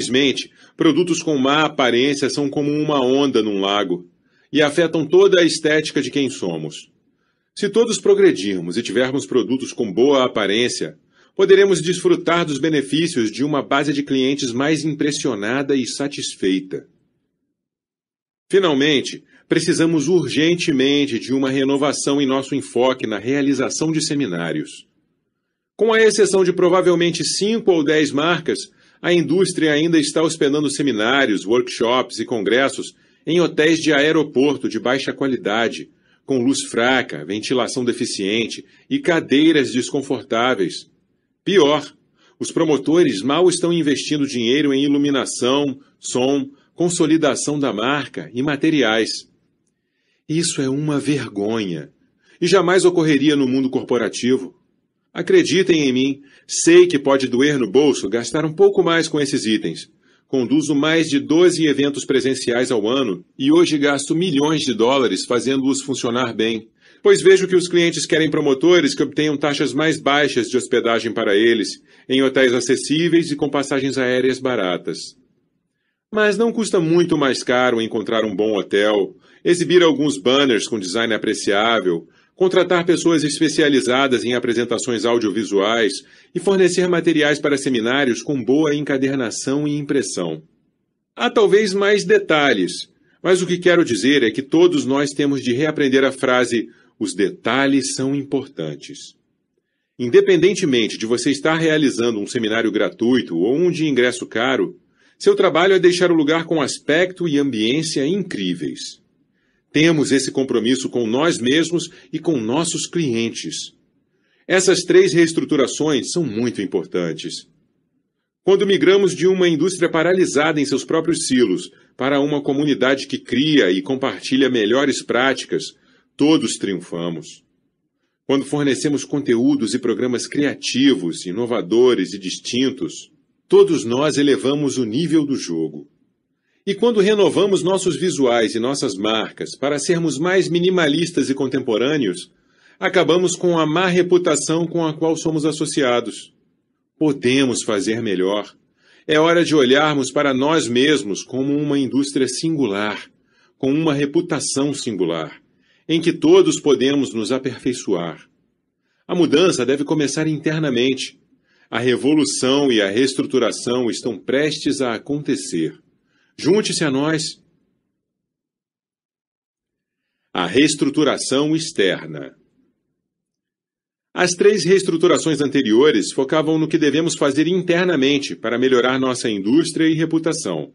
Infelizmente, produtos com má aparência são como uma onda num lago e afetam toda a estética de quem somos. Se todos progredirmos e tivermos produtos com boa aparência, poderemos desfrutar dos benefícios de uma base de clientes mais impressionada e satisfeita. Finalmente, precisamos urgentemente de uma renovação em nosso enfoque na realização de seminários. Com a exceção de provavelmente cinco ou dez marcas, a indústria ainda está hospedando seminários, workshops e congressos em hotéis de aeroporto de baixa qualidade, com luz fraca, ventilação deficiente e cadeiras desconfortáveis. Pior, os promotores mal estão investindo dinheiro em iluminação, som, consolidação da marca e materiais. Isso é uma vergonha e jamais ocorreria no mundo corporativo. Acreditem em mim, sei que pode doer no bolso gastar um pouco mais com esses itens. Conduzo mais de 12 eventos presenciais ao ano e hoje gasto milhões de dólares fazendo-os funcionar bem, pois vejo que os clientes querem promotores que obtenham taxas mais baixas de hospedagem para eles, em hotéis acessíveis e com passagens aéreas baratas. Mas não custa muito mais caro encontrar um bom hotel, exibir alguns banners com design apreciável, contratar pessoas especializadas em apresentações audiovisuais e fornecer materiais para seminários com boa encadernação e impressão. Há talvez mais detalhes, mas o que quero dizer é que todos nós temos de reaprender a frase: os detalhes são importantes. Independentemente de você estar realizando um seminário gratuito ou um de ingresso caro, seu trabalho é deixar o lugar com aspecto e ambiência incríveis. Temos esse compromisso com nós mesmos e com nossos clientes. Essas três reestruturações são muito importantes. Quando migramos de uma indústria paralisada em seus próprios silos para uma comunidade que cria e compartilha melhores práticas, todos triunfamos. Quando fornecemos conteúdos e programas criativos, inovadores e distintos, todos nós elevamos o nível do jogo. E quando renovamos nossos visuais e nossas marcas para sermos mais minimalistas e contemporâneos, acabamos com a má reputação com a qual somos associados. Podemos fazer melhor. É hora de olharmos para nós mesmos como uma indústria singular, com uma reputação singular, em que todos podemos nos aperfeiçoar. A mudança deve começar internamente. A revolução e a reestruturação estão prestes a acontecer. Junte-se a nós. A reestruturação externa. As três reestruturações anteriores focavam no que devemos fazer internamente para melhorar nossa indústria e reputação.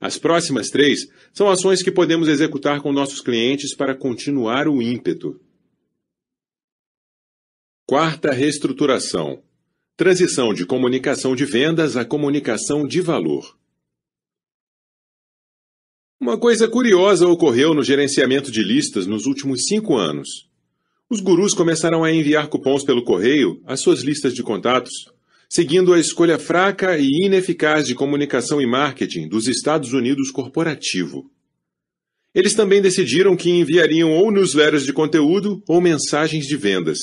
As próximas três são ações que podemos executar com nossos clientes para continuar o ímpeto. Quarta reestruturação: transição de comunicação de vendas a comunicação de valor. Uma coisa curiosa ocorreu no gerenciamento de listas nos últimos cinco anos. Os gurus começaram a enviar cupons pelo correio às suas listas de contatos, seguindo a escolha fraca e ineficaz de comunicação e marketing dos Estados Unidos corporativo. Eles também decidiram que enviariam ou newsletters de conteúdo ou mensagens de vendas.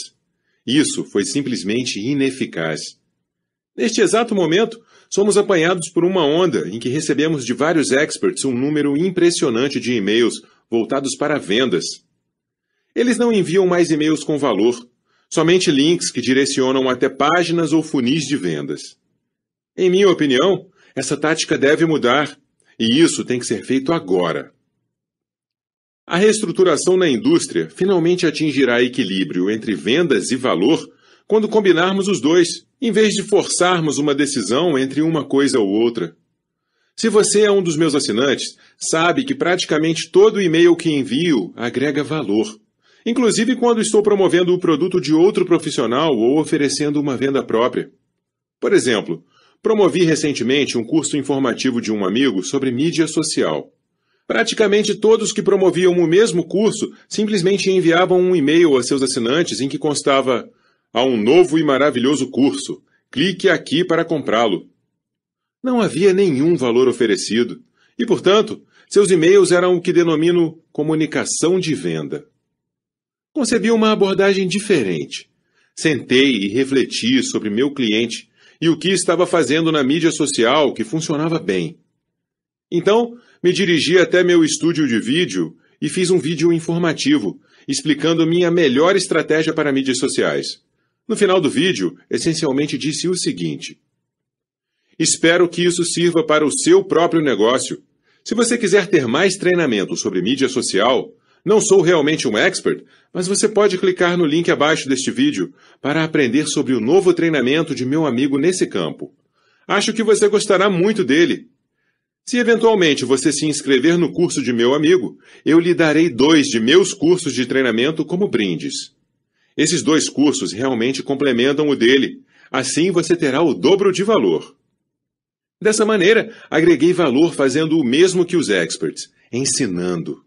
Isso foi simplesmente ineficaz. Neste exato momento, somos apanhados por uma onda em que recebemos de vários experts um número impressionante de e-mails voltados para vendas. Eles não enviam mais e-mails com valor, somente links que direcionam até páginas ou funis de vendas. Em minha opinião, essa tática deve mudar, e isso tem que ser feito agora. A reestruturação na indústria finalmente atingirá equilíbrio entre vendas e valor quando combinarmos os dois, em vez de forçarmos uma decisão entre uma coisa ou outra. Se você é um dos meus assinantes, sabe que praticamente todo e-mail que envio agrega valor, inclusive quando estou promovendo o produto de outro profissional ou oferecendo uma venda própria. Por exemplo, promovi recentemente um curso informativo de um amigo sobre mídia social. Praticamente todos que promoviam o mesmo curso simplesmente enviavam um e-mail a seus assinantes em que constava Há um novo e maravilhoso curso. Clique aqui para comprá-lo. Não havia nenhum valor oferecido e, portanto, seus e-mails eram o que denomino comunicação de venda. Concebi uma abordagem diferente. Sentei e refleti sobre meu cliente e o que estava fazendo na mídia social que funcionava bem. Então, me dirigi até meu estúdio de vídeo e fiz um vídeo informativo, explicando minha melhor estratégia para mídias sociais. No final do vídeo, essencialmente disse o seguinte: Espero que isso sirva para o seu próprio negócio. Se você quiser ter mais treinamento sobre mídia social, não sou realmente um expert, mas você pode clicar no link abaixo deste vídeo para aprender sobre o novo treinamento de meu amigo nesse campo. Acho que você gostará muito dele. Se eventualmente você se inscrever no curso de meu amigo, eu lhe darei dois de meus cursos de treinamento como brindes. Esses dois cursos realmente complementam o dele, assim você terá o dobro de valor. Dessa maneira, agreguei valor fazendo o mesmo que os experts, ensinando.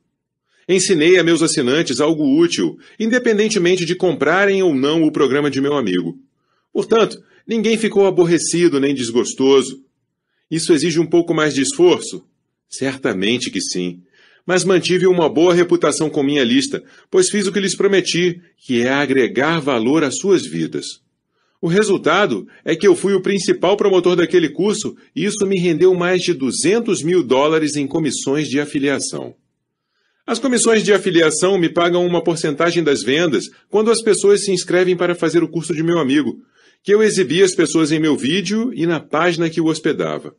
Ensinei a meus assinantes algo útil, independentemente de comprarem ou não o programa de meu amigo. Portanto, ninguém ficou aborrecido nem desgostoso. Isso exige um pouco mais de esforço? Certamente que sim. Mas mantive uma boa reputação com minha lista, pois fiz o que lhes prometi, que é agregar valor às suas vidas. O resultado é que eu fui o principal promotor daquele curso e isso me rendeu mais de 200 mil dólares em comissões de afiliação. As comissões de afiliação me pagam uma porcentagem das vendas quando as pessoas se inscrevem para fazer o curso de meu amigo, que eu exibi às pessoas em meu vídeo e na página que o hospedava.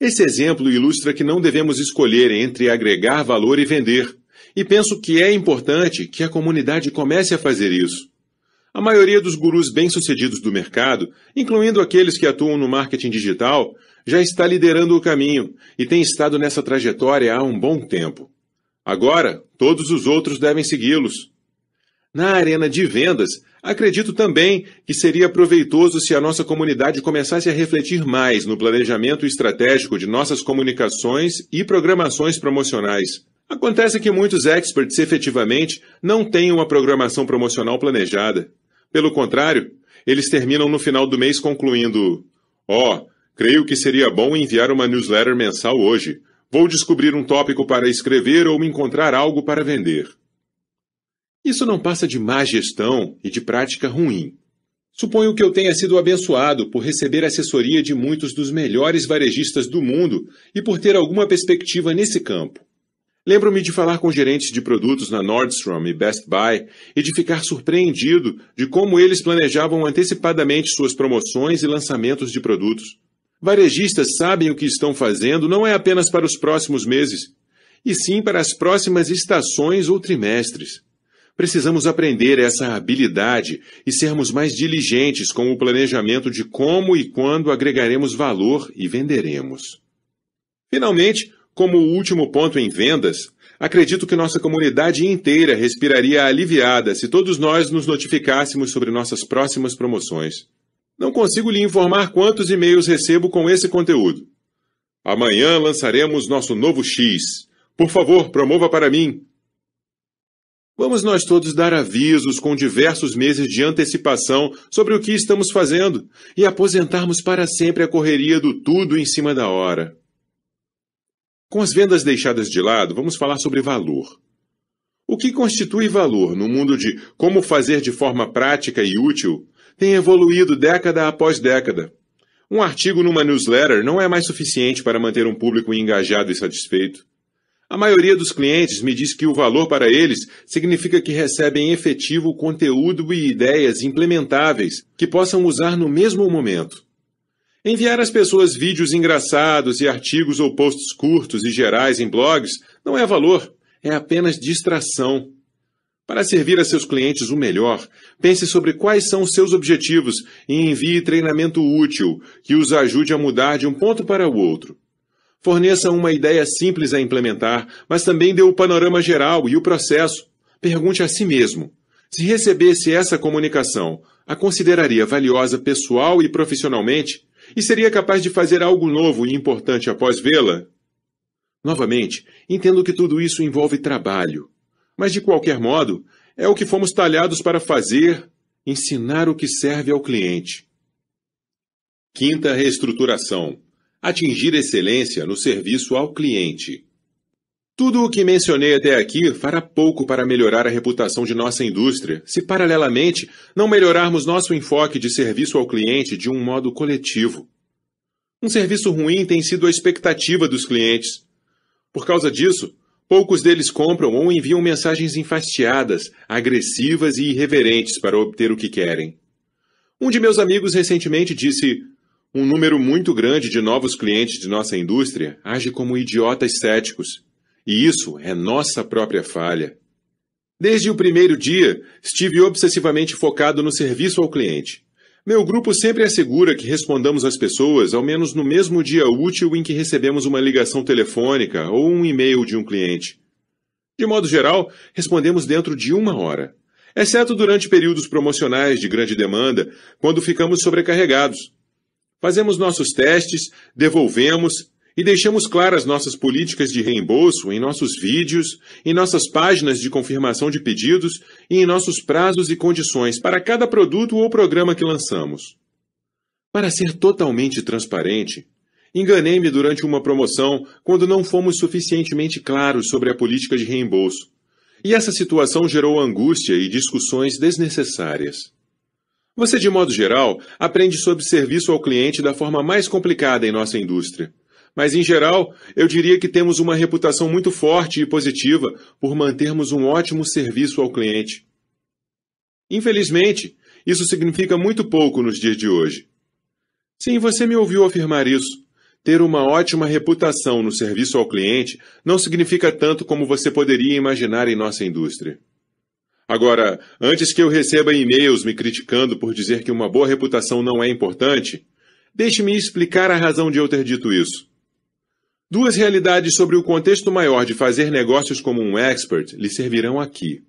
Esse exemplo ilustra que não devemos escolher entre agregar valor e vender, e penso que é importante que a comunidade comece a fazer isso. A maioria dos gurus bem-sucedidos do mercado, incluindo aqueles que atuam no marketing digital, já está liderando o caminho e tem estado nessa trajetória há um bom tempo. Agora, todos os outros devem segui-los. Na arena de vendas, acredito também que seria proveitoso se a nossa comunidade começasse a refletir mais no planejamento estratégico de nossas comunicações e programações promocionais. Acontece que muitos experts efetivamente não têm uma programação promocional planejada. Pelo contrário, eles terminam no final do mês concluindo: Ó, oh, creio que seria bom enviar uma newsletter mensal hoje. Vou descobrir um tópico para escrever ou encontrar algo para vender. Isso não passa de má gestão e de prática ruim. Suponho que eu tenha sido abençoado por receber assessoria de muitos dos melhores varejistas do mundo e por ter alguma perspectiva nesse campo. Lembro-me de falar com gerentes de produtos na Nordstrom e Best Buy e de ficar surpreendido de como eles planejavam antecipadamente suas promoções e lançamentos de produtos. Varejistas sabem o que estão fazendo não é apenas para os próximos meses, e sim para as próximas estações ou trimestres. Precisamos aprender essa habilidade e sermos mais diligentes com o planejamento de como e quando agregaremos valor e venderemos. Finalmente, como último ponto em vendas, acredito que nossa comunidade inteira respiraria aliviada se todos nós nos notificássemos sobre nossas próximas promoções. Não consigo lhe informar quantos e-mails recebo com esse conteúdo. Amanhã lançaremos nosso novo X. Por favor, promova para mim. Vamos nós todos dar avisos com diversos meses de antecipação sobre o que estamos fazendo e aposentarmos para sempre a correria do tudo em cima da hora. Com as vendas deixadas de lado, vamos falar sobre valor. O que constitui valor no mundo de como fazer de forma prática e útil tem evoluído década após década. Um artigo numa newsletter não é mais suficiente para manter um público engajado e satisfeito. A maioria dos clientes me diz que o valor para eles significa que recebem efetivo conteúdo e ideias implementáveis que possam usar no mesmo momento. Enviar às pessoas vídeos engraçados e artigos ou posts curtos e gerais em blogs não é valor, é apenas distração. Para servir a seus clientes o melhor, pense sobre quais são seus objetivos e envie treinamento útil que os ajude a mudar de um ponto para o outro. Forneça uma ideia simples a implementar, mas também dê o panorama geral e o processo. Pergunte a si mesmo: se recebesse essa comunicação, a consideraria valiosa pessoal e profissionalmente? E seria capaz de fazer algo novo e importante após vê-la? Novamente, entendo que tudo isso envolve trabalho. Mas, de qualquer modo, é o que fomos talhados para fazer, ensinar o que serve ao cliente. Quinta reestruturação: atingir excelência no serviço ao cliente. Tudo o que mencionei até aqui fará pouco para melhorar a reputação de nossa indústria, se paralelamente não melhorarmos nosso enfoque de serviço ao cliente de um modo coletivo. Um serviço ruim tem sido a expectativa dos clientes. Por causa disso, poucos deles compram ou enviam mensagens enfastiadas, agressivas e irreverentes para obter o que querem. Um de meus amigos recentemente disse: um número muito grande de novos clientes de nossa indústria age como idiotas céticos e isso é nossa própria falha. Desde o primeiro dia, estive obsessivamente focado no serviço ao cliente. Meu grupo sempre assegura que respondamos às pessoas ao menos no mesmo dia útil em que recebemos uma ligação telefônica ou um e-mail de um cliente. De modo geral, respondemos dentro de uma hora, exceto durante períodos promocionais de grande demanda, quando ficamos sobrecarregados. Fazemos nossos testes, devolvemos e deixamos claras nossas políticas de reembolso em nossos vídeos, em nossas páginas de confirmação de pedidos e em nossos prazos e condições para cada produto ou programa que lançamos. Para ser totalmente transparente, enganei-me durante uma promoção quando não fomos suficientemente claros sobre a política de reembolso, e essa situação gerou angústia e discussões desnecessárias. Você, de modo geral, aprende sobre serviço ao cliente da forma mais complicada em nossa indústria mas, em geral, eu diria que temos uma reputação muito forte e positiva por mantermos um ótimo serviço ao cliente. Infelizmente, isso significa muito pouco nos dias de hoje. Sim, você me ouviu afirmar isso. Ter uma ótima reputação no serviço ao cliente não significa tanto como você poderia imaginar em nossa indústria. Agora, antes que eu receba e-mails me criticando por dizer que uma boa reputação não é importante, deixe-me explicar a razão de eu ter dito isso. Duas realidades sobre o contexto maior de fazer negócios como um expert lhe servirão aqui.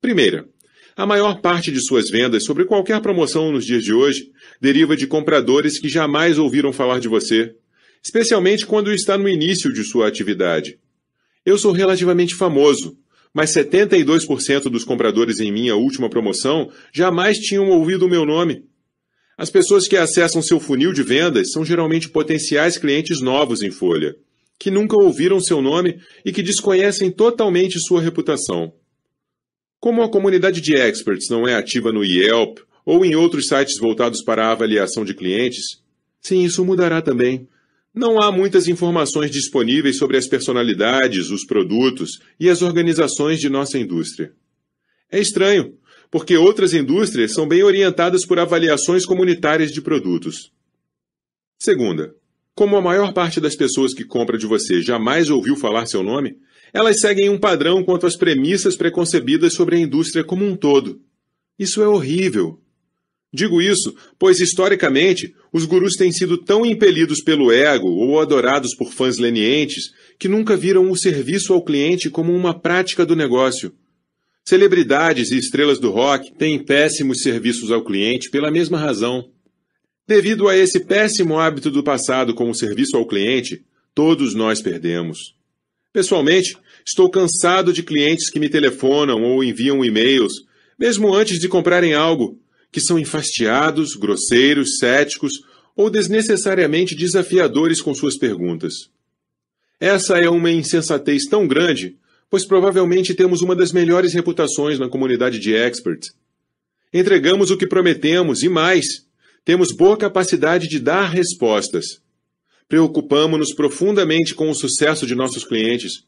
Primeira, a maior parte de suas vendas sobre qualquer promoção nos dias de hoje deriva de compradores que jamais ouviram falar de você, especialmente quando está no início de sua atividade. Eu sou relativamente famoso, mas 72% dos compradores em minha última promoção jamais tinham ouvido o meu nome. As pessoas que acessam seu funil de vendas são geralmente potenciais clientes novos em Folha, que nunca ouviram seu nome e que desconhecem totalmente sua reputação. Como a comunidade de experts não é ativa no Yelp ou em outros sites voltados para a avaliação de clientes, sim, isso mudará também. Não há muitas informações disponíveis sobre as personalidades, os produtos e as organizações de nossa indústria. É estranho, porque outras indústrias são bem orientadas por avaliações comunitárias de produtos. Segunda, como a maior parte das pessoas que compra de você jamais ouviu falar seu nome, elas seguem um padrão quanto às premissas preconcebidas sobre a indústria como um todo. Isso é horrível. Digo isso, pois historicamente os gurus têm sido tão impelidos pelo ego ou adorados por fãs lenientes que nunca viram o serviço ao cliente como uma prática do negócio Celebridades e estrelas do rock têm péssimos serviços ao cliente pela mesma razão. Devido a esse péssimo hábito do passado como serviço ao cliente, todos nós perdemos. Pessoalmente, estou cansado de clientes que me telefonam ou enviam e-mails, mesmo antes de comprarem algo, que são enfastiados, grosseiros, céticos ou desnecessariamente desafiadores com suas perguntas. Essa é uma insensatez tão grande pois provavelmente temos uma das melhores reputações na comunidade de experts. Entregamos o que prometemos e mais, temos boa capacidade de dar respostas. Preocupamos-nos profundamente com o sucesso de nossos clientes.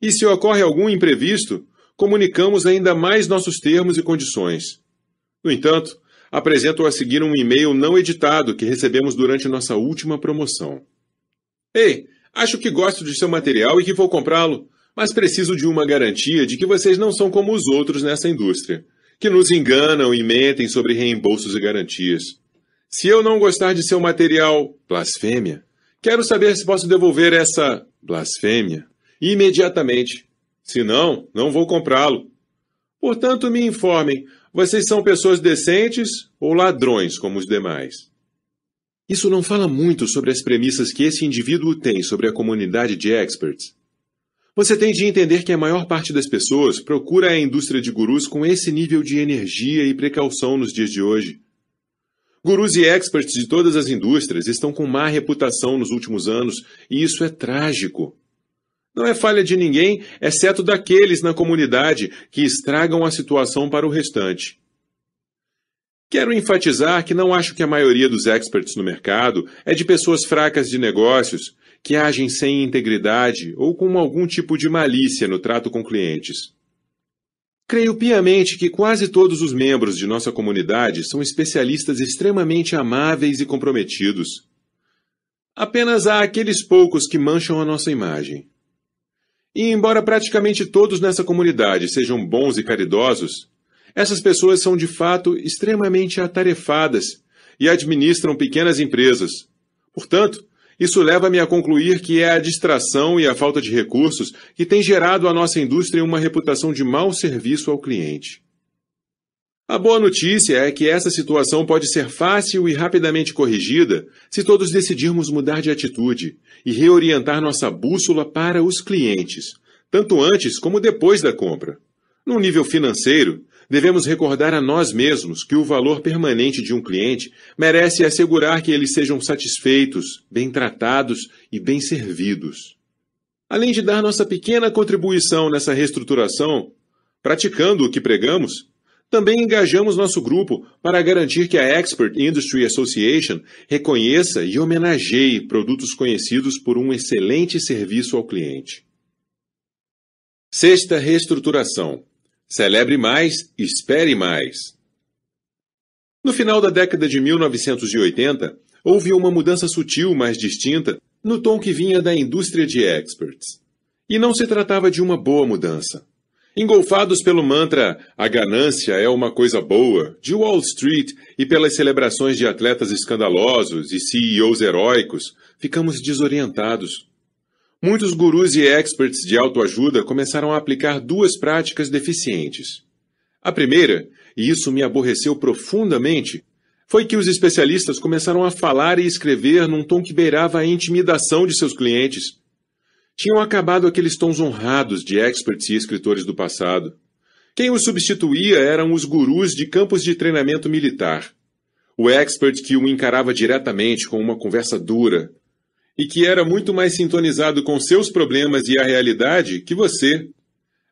E se ocorre algum imprevisto, comunicamos ainda mais nossos termos e condições. No entanto, apresento a seguir um e-mail não editado que recebemos durante nossa última promoção. Ei, acho que gosto de seu material e que vou comprá-lo mas preciso de uma garantia de que vocês não são como os outros nessa indústria, que nos enganam e mentem sobre reembolsos e garantias. Se eu não gostar de seu material blasfêmia, quero saber se posso devolver essa blasfêmia imediatamente. Se não, não vou comprá-lo. Portanto, me informem, vocês são pessoas decentes ou ladrões como os demais? Isso não fala muito sobre as premissas que esse indivíduo tem sobre a comunidade de experts. Você tem de entender que a maior parte das pessoas procura a indústria de gurus com esse nível de energia e precaução nos dias de hoje. Gurus e experts de todas as indústrias estão com má reputação nos últimos anos e isso é trágico. Não é falha de ninguém, exceto daqueles na comunidade que estragam a situação para o restante. Quero enfatizar que não acho que a maioria dos experts no mercado é de pessoas fracas de negócios, que agem sem integridade ou com algum tipo de malícia no trato com clientes. Creio piamente que quase todos os membros de nossa comunidade são especialistas extremamente amáveis e comprometidos. Apenas há aqueles poucos que mancham a nossa imagem. E embora praticamente todos nessa comunidade sejam bons e caridosos, essas pessoas são de fato extremamente atarefadas e administram pequenas empresas. Portanto, isso leva-me a concluir que é a distração e a falta de recursos que tem gerado à nossa indústria uma reputação de mau serviço ao cliente. A boa notícia é que essa situação pode ser fácil e rapidamente corrigida se todos decidirmos mudar de atitude e reorientar nossa bússola para os clientes, tanto antes como depois da compra. No nível financeiro, devemos recordar a nós mesmos que o valor permanente de um cliente merece assegurar que eles sejam satisfeitos, bem tratados e bem servidos. Além de dar nossa pequena contribuição nessa reestruturação, praticando o que pregamos, também engajamos nosso grupo para garantir que a Expert Industry Association reconheça e homenageie produtos conhecidos por um excelente serviço ao cliente. Sexta reestruturação Celebre mais, espere mais. No final da década de 1980, houve uma mudança sutil, mas distinta, no tom que vinha da indústria de experts. E não se tratava de uma boa mudança. Engolfados pelo mantra a ganância é uma coisa boa, de Wall Street e pelas celebrações de atletas escandalosos e CEOs heróicos, ficamos desorientados. Muitos gurus e experts de autoajuda começaram a aplicar duas práticas deficientes. A primeira, e isso me aborreceu profundamente, foi que os especialistas começaram a falar e escrever num tom que beirava a intimidação de seus clientes. Tinham acabado aqueles tons honrados de experts e escritores do passado. Quem os substituía eram os gurus de campos de treinamento militar. O expert que o encarava diretamente com uma conversa dura, e que era muito mais sintonizado com seus problemas e a realidade que você.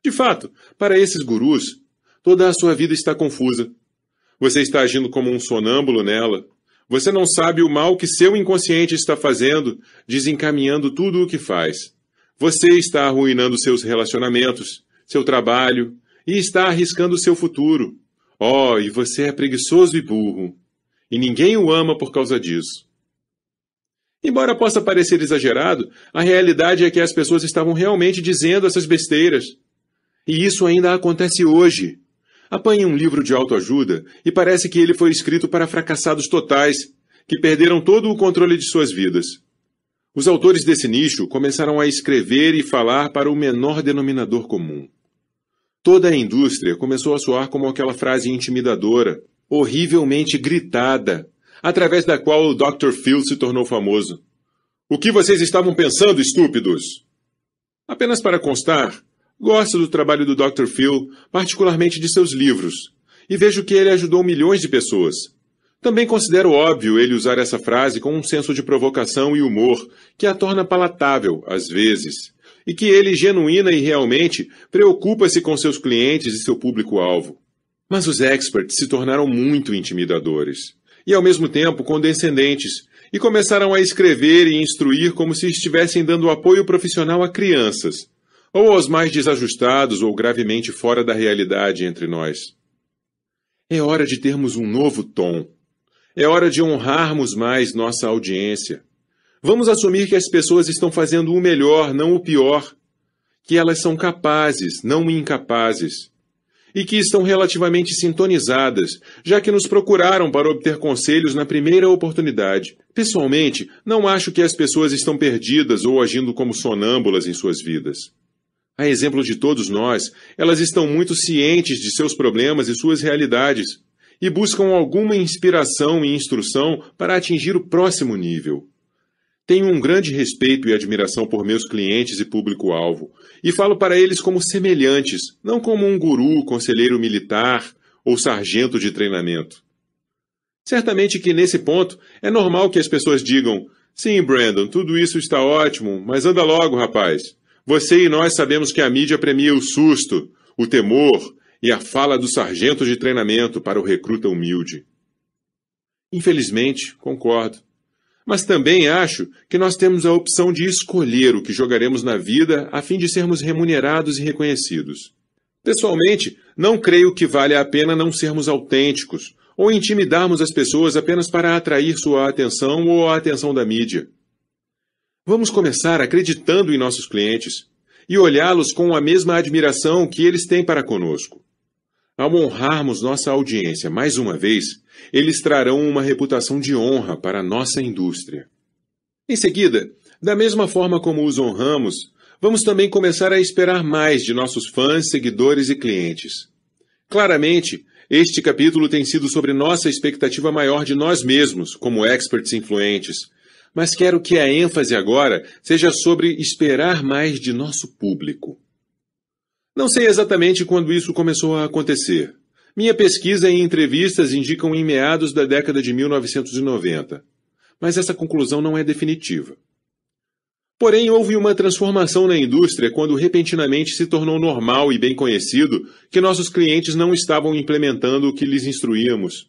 De fato, para esses gurus, toda a sua vida está confusa. Você está agindo como um sonâmbulo nela. Você não sabe o mal que seu inconsciente está fazendo, desencaminhando tudo o que faz. Você está arruinando seus relacionamentos, seu trabalho e está arriscando seu futuro. Oh, e você é preguiçoso e burro. E ninguém o ama por causa disso. Embora possa parecer exagerado, a realidade é que as pessoas estavam realmente dizendo essas besteiras. E isso ainda acontece hoje. Apanhe um livro de autoajuda e parece que ele foi escrito para fracassados totais, que perderam todo o controle de suas vidas. Os autores desse nicho começaram a escrever e falar para o menor denominador comum. Toda a indústria começou a soar como aquela frase intimidadora, horrivelmente gritada, através da qual o Dr. Phil se tornou famoso. O que vocês estavam pensando, estúpidos? Apenas para constar, gosto do trabalho do Dr. Phil, particularmente de seus livros, e vejo que ele ajudou milhões de pessoas. Também considero óbvio ele usar essa frase com um senso de provocação e humor que a torna palatável, às vezes, e que ele genuína e realmente preocupa-se com seus clientes e seu público-alvo. Mas os experts se tornaram muito intimidadores e ao mesmo tempo condescendentes, e começaram a escrever e instruir como se estivessem dando apoio profissional a crianças, ou aos mais desajustados ou gravemente fora da realidade entre nós. É hora de termos um novo tom. É hora de honrarmos mais nossa audiência. Vamos assumir que as pessoas estão fazendo o melhor, não o pior. Que elas são capazes, não incapazes e que estão relativamente sintonizadas, já que nos procuraram para obter conselhos na primeira oportunidade. Pessoalmente, não acho que as pessoas estão perdidas ou agindo como sonâmbulas em suas vidas. A exemplo de todos nós, elas estão muito cientes de seus problemas e suas realidades e buscam alguma inspiração e instrução para atingir o próximo nível. Tenho um grande respeito e admiração por meus clientes e público-alvo, e falo para eles como semelhantes, não como um guru, conselheiro militar ou sargento de treinamento. Certamente que nesse ponto é normal que as pessoas digam: Sim, Brandon, tudo isso está ótimo, mas anda logo, rapaz. Você e nós sabemos que a mídia premia o susto, o temor e a fala do sargento de treinamento para o recruta humilde. Infelizmente, concordo. Mas também acho que nós temos a opção de escolher o que jogaremos na vida a fim de sermos remunerados e reconhecidos. Pessoalmente, não creio que vale a pena não sermos autênticos ou intimidarmos as pessoas apenas para atrair sua atenção ou a atenção da mídia. Vamos começar acreditando em nossos clientes e olhá-los com a mesma admiração que eles têm para conosco. Ao honrarmos nossa audiência mais uma vez, eles trarão uma reputação de honra para nossa indústria. Em seguida, da mesma forma como os honramos, vamos também começar a esperar mais de nossos fãs, seguidores e clientes. Claramente, este capítulo tem sido sobre nossa expectativa maior de nós mesmos, como experts influentes, mas quero que a ênfase agora seja sobre esperar mais de nosso público. Não sei exatamente quando isso começou a acontecer. Minha pesquisa e entrevistas indicam em meados da década de 1990. Mas essa conclusão não é definitiva. Porém, houve uma transformação na indústria quando repentinamente se tornou normal e bem conhecido que nossos clientes não estavam implementando o que lhes instruíamos.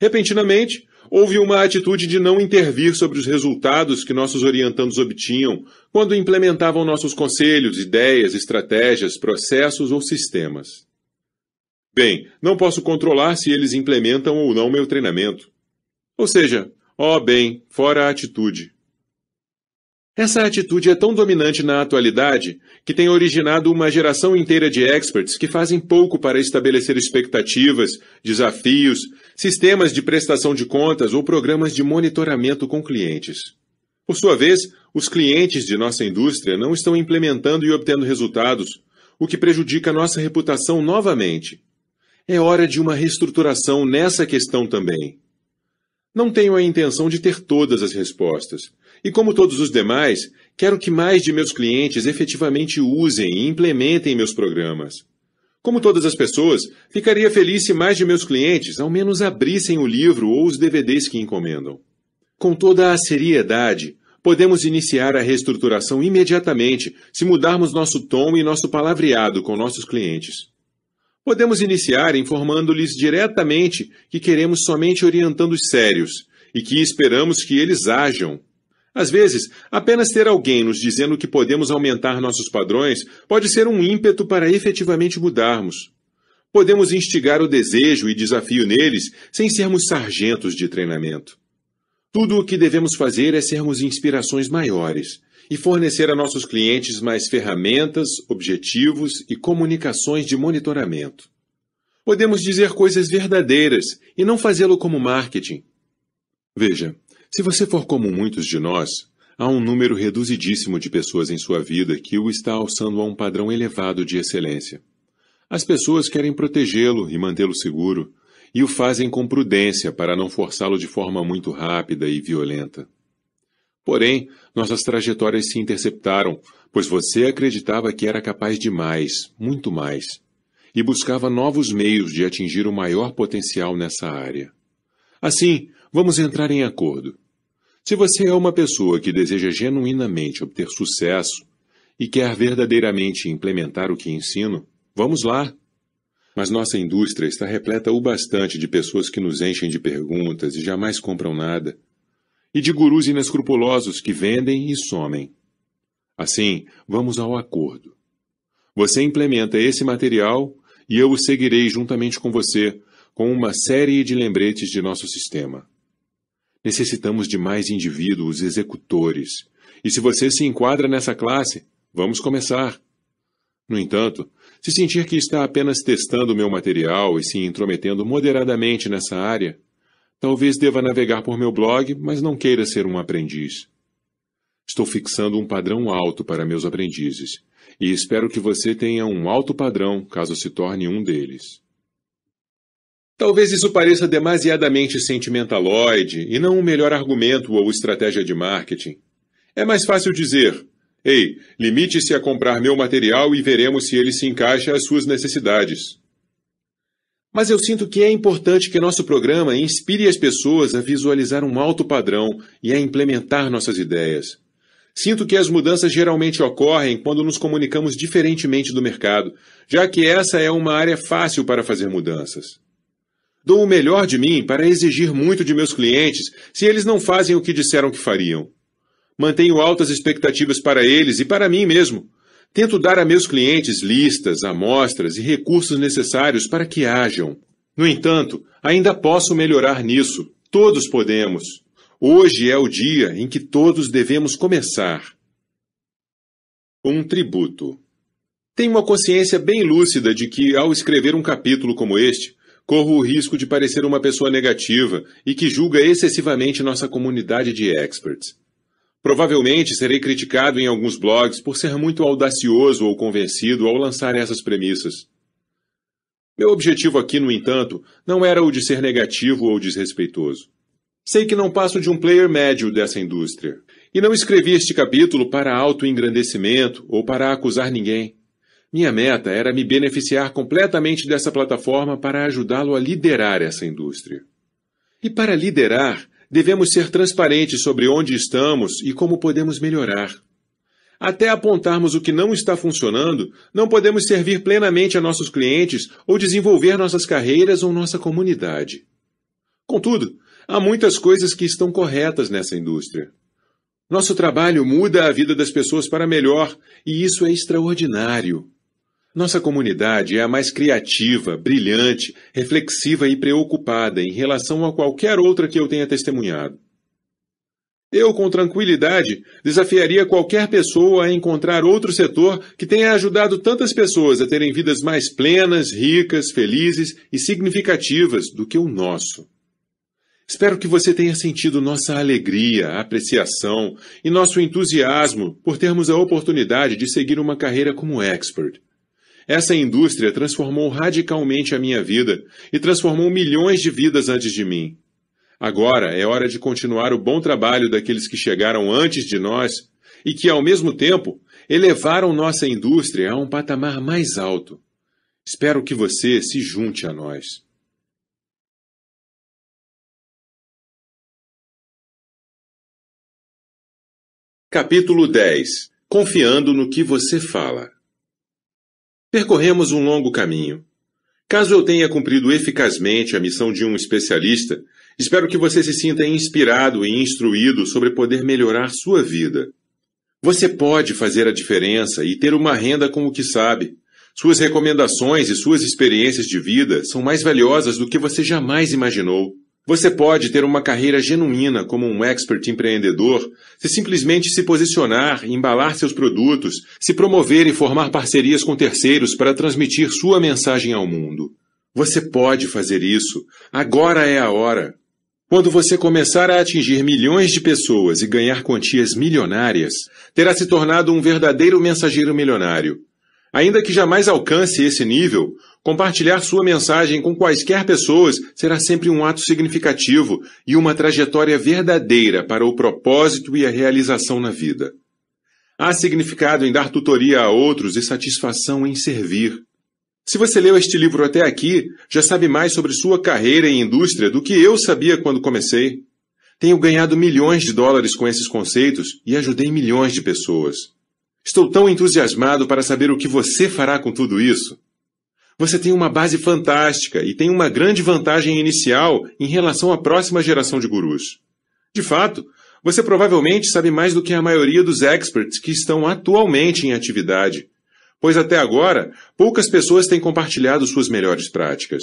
Repentinamente, houve uma atitude de não intervir sobre os resultados que nossos orientandos obtinham quando implementavam nossos conselhos, ideias, estratégias, processos ou sistemas. Bem, não posso controlar se eles implementam ou não meu treinamento. Ou seja, ó oh, bem, fora a atitude. Essa atitude é tão dominante na atualidade que tem originado uma geração inteira de experts que fazem pouco para estabelecer expectativas, desafios, sistemas de prestação de contas ou programas de monitoramento com clientes. Por sua vez, os clientes de nossa indústria não estão implementando e obtendo resultados, o que prejudica nossa reputação novamente. É hora de uma reestruturação nessa questão também. Não tenho a intenção de ter todas as respostas. E como todos os demais, quero que mais de meus clientes efetivamente usem e implementem meus programas. Como todas as pessoas, ficaria feliz se mais de meus clientes ao menos abrissem o livro ou os DVDs que encomendam. Com toda a seriedade, podemos iniciar a reestruturação imediatamente se mudarmos nosso tom e nosso palavreado com nossos clientes. Podemos iniciar informando-lhes diretamente que queremos somente orientando os sérios e que esperamos que eles ajam. Às vezes, apenas ter alguém nos dizendo que podemos aumentar nossos padrões pode ser um ímpeto para efetivamente mudarmos. Podemos instigar o desejo e desafio neles sem sermos sargentos de treinamento. Tudo o que devemos fazer é sermos inspirações maiores e fornecer a nossos clientes mais ferramentas, objetivos e comunicações de monitoramento. Podemos dizer coisas verdadeiras e não fazê-lo como marketing. Veja, se você for como muitos de nós, há um número reduzidíssimo de pessoas em sua vida que o está alçando a um padrão elevado de excelência. As pessoas querem protegê-lo e mantê-lo seguro, e o fazem com prudência para não forçá-lo de forma muito rápida e violenta. Porém, nossas trajetórias se interceptaram, pois você acreditava que era capaz de mais, muito mais, e buscava novos meios de atingir o maior potencial nessa área. Assim, vamos entrar em acordo. Se você é uma pessoa que deseja genuinamente obter sucesso e quer verdadeiramente implementar o que ensino, vamos lá. Mas nossa indústria está repleta o bastante de pessoas que nos enchem de perguntas e jamais compram nada e de gurus inescrupulosos que vendem e somem. Assim, vamos ao acordo. Você implementa esse material e eu o seguirei juntamente com você com uma série de lembretes de nosso sistema. Necessitamos de mais indivíduos executores, e se você se enquadra nessa classe, vamos começar. No entanto, se sentir que está apenas testando meu material e se intrometendo moderadamente nessa área, Talvez deva navegar por meu blog, mas não queira ser um aprendiz. Estou fixando um padrão alto para meus aprendizes, e espero que você tenha um alto padrão caso se torne um deles. Talvez isso pareça demasiadamente sentimentaloide e não o um melhor argumento ou estratégia de marketing. É mais fácil dizer: Ei, limite-se a comprar meu material e veremos se ele se encaixa às suas necessidades. Mas eu sinto que é importante que nosso programa inspire as pessoas a visualizar um alto padrão e a implementar nossas ideias. Sinto que as mudanças geralmente ocorrem quando nos comunicamos diferentemente do mercado, já que essa é uma área fácil para fazer mudanças. Dou o melhor de mim para exigir muito de meus clientes se eles não fazem o que disseram que fariam. Mantenho altas expectativas para eles e para mim mesmo. Tento dar a meus clientes listas, amostras e recursos necessários para que hajam. No entanto, ainda posso melhorar nisso. Todos podemos. Hoje é o dia em que todos devemos começar. Um tributo. Tenho uma consciência bem lúcida de que, ao escrever um capítulo como este, corro o risco de parecer uma pessoa negativa e que julga excessivamente nossa comunidade de experts. Provavelmente serei criticado em alguns blogs por ser muito audacioso ou convencido ao lançar essas premissas. Meu objetivo aqui, no entanto, não era o de ser negativo ou desrespeitoso. Sei que não passo de um player médio dessa indústria. E não escrevi este capítulo para autoengrandecimento ou para acusar ninguém. Minha meta era me beneficiar completamente dessa plataforma para ajudá-lo a liderar essa indústria. E para liderar, devemos ser transparentes sobre onde estamos e como podemos melhorar. Até apontarmos o que não está funcionando, não podemos servir plenamente a nossos clientes ou desenvolver nossas carreiras ou nossa comunidade. Contudo, Há muitas coisas que estão corretas nessa indústria. Nosso trabalho muda a vida das pessoas para melhor, e isso é extraordinário. Nossa comunidade é a mais criativa, brilhante, reflexiva e preocupada em relação a qualquer outra que eu tenha testemunhado. Eu, com tranquilidade, desafiaria qualquer pessoa a encontrar outro setor que tenha ajudado tantas pessoas a terem vidas mais plenas, ricas, felizes e significativas do que o nosso. Espero que você tenha sentido nossa alegria, apreciação e nosso entusiasmo por termos a oportunidade de seguir uma carreira como expert. Essa indústria transformou radicalmente a minha vida e transformou milhões de vidas antes de mim. Agora é hora de continuar o bom trabalho daqueles que chegaram antes de nós e que, ao mesmo tempo, elevaram nossa indústria a um patamar mais alto. Espero que você se junte a nós. Capítulo 10 Confiando no que você fala. Percorremos um longo caminho. Caso eu tenha cumprido eficazmente a missão de um especialista, espero que você se sinta inspirado e instruído sobre poder melhorar sua vida. Você pode fazer a diferença e ter uma renda com o que sabe. Suas recomendações e suas experiências de vida são mais valiosas do que você jamais imaginou. Você pode ter uma carreira genuína como um expert empreendedor se simplesmente se posicionar, embalar seus produtos, se promover e formar parcerias com terceiros para transmitir sua mensagem ao mundo. Você pode fazer isso. Agora é a hora. Quando você começar a atingir milhões de pessoas e ganhar quantias milionárias, terá se tornado um verdadeiro mensageiro milionário. Ainda que jamais alcance esse nível, compartilhar sua mensagem com quaisquer pessoas será sempre um ato significativo e uma trajetória verdadeira para o propósito e a realização na vida. Há significado em dar tutoria a outros e satisfação em servir. Se você leu este livro até aqui, já sabe mais sobre sua carreira e indústria do que eu sabia quando comecei. Tenho ganhado milhões de dólares com esses conceitos e ajudei milhões de pessoas. Estou tão entusiasmado para saber o que você fará com tudo isso. Você tem uma base fantástica e tem uma grande vantagem inicial em relação à próxima geração de gurus. De fato, você provavelmente sabe mais do que a maioria dos experts que estão atualmente em atividade, pois até agora poucas pessoas têm compartilhado suas melhores práticas.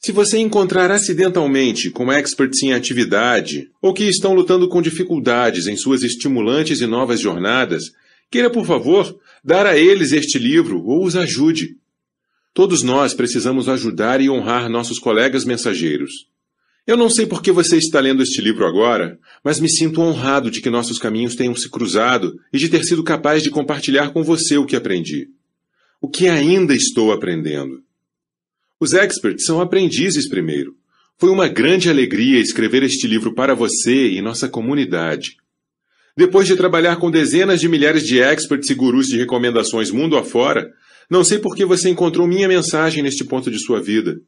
Se você encontrar acidentalmente com experts em atividade ou que estão lutando com dificuldades em suas estimulantes e novas jornadas, Queira, por favor, dar a eles este livro ou os ajude. Todos nós precisamos ajudar e honrar nossos colegas mensageiros. Eu não sei por que você está lendo este livro agora, mas me sinto honrado de que nossos caminhos tenham se cruzado e de ter sido capaz de compartilhar com você o que aprendi. O que ainda estou aprendendo. Os experts são aprendizes primeiro. Foi uma grande alegria escrever este livro para você e nossa comunidade. Depois de trabalhar com dezenas de milhares de experts e gurus de recomendações mundo afora, não sei por que você encontrou minha mensagem neste ponto de sua vida.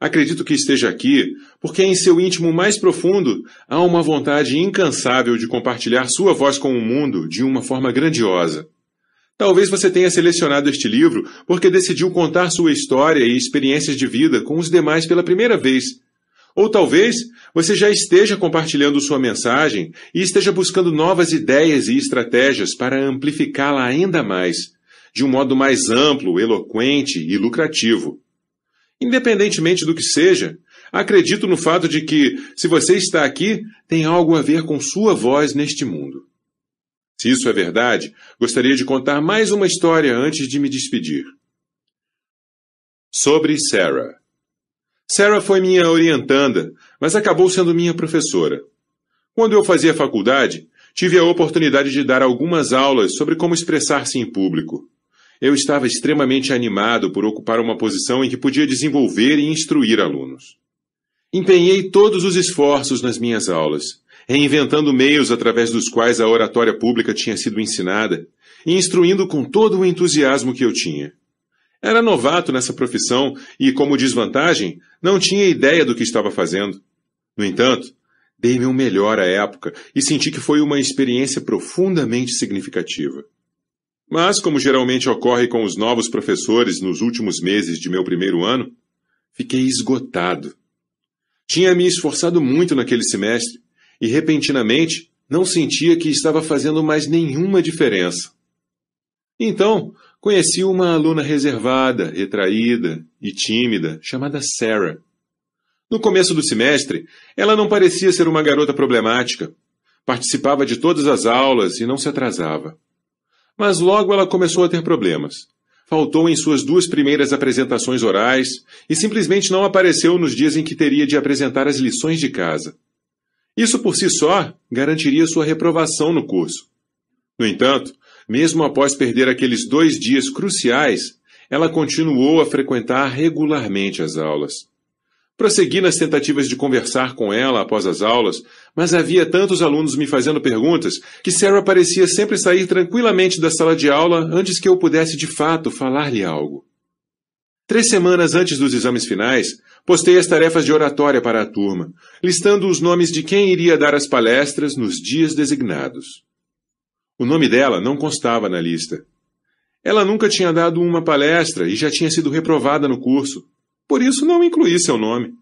Acredito que esteja aqui porque em seu íntimo mais profundo há uma vontade incansável de compartilhar sua voz com o mundo de uma forma grandiosa. Talvez você tenha selecionado este livro porque decidiu contar sua história e experiências de vida com os demais pela primeira vez. Ou talvez você já esteja compartilhando sua mensagem e esteja buscando novas ideias e estratégias para amplificá-la ainda mais, de um modo mais amplo, eloquente e lucrativo. Independentemente do que seja, acredito no fato de que, se você está aqui, tem algo a ver com sua voz neste mundo. Se isso é verdade, gostaria de contar mais uma história antes de me despedir. Sobre Sarah. Sarah foi minha orientanda, mas acabou sendo minha professora. Quando eu fazia faculdade, tive a oportunidade de dar algumas aulas sobre como expressar-se em público. Eu estava extremamente animado por ocupar uma posição em que podia desenvolver e instruir alunos. Empenhei todos os esforços nas minhas aulas, reinventando meios através dos quais a oratória pública tinha sido ensinada e instruindo com todo o entusiasmo que eu tinha. Era novato nessa profissão e, como desvantagem, não tinha ideia do que estava fazendo. No entanto, dei meu melhor à época e senti que foi uma experiência profundamente significativa. Mas, como geralmente ocorre com os novos professores nos últimos meses de meu primeiro ano, fiquei esgotado. Tinha me esforçado muito naquele semestre e, repentinamente, não sentia que estava fazendo mais nenhuma diferença. Então, conheci uma aluna reservada, retraída e tímida, chamada Sarah. No começo do semestre, ela não parecia ser uma garota problemática. Participava de todas as aulas e não se atrasava. Mas logo ela começou a ter problemas. Faltou em suas duas primeiras apresentações orais e simplesmente não apareceu nos dias em que teria de apresentar as lições de casa. Isso por si só garantiria sua reprovação no curso. No entanto, mesmo após perder aqueles dois dias cruciais, ela continuou a frequentar regularmente as aulas. Prossegui nas tentativas de conversar com ela após as aulas, mas havia tantos alunos me fazendo perguntas que Sarah parecia sempre sair tranquilamente da sala de aula antes que eu pudesse de fato falar-lhe algo. Três semanas antes dos exames finais, postei as tarefas de oratória para a turma, listando os nomes de quem iria dar as palestras nos dias designados. O nome dela não constava na lista. Ela nunca tinha dado uma palestra e já tinha sido reprovada no curso, por isso não incluí seu nome.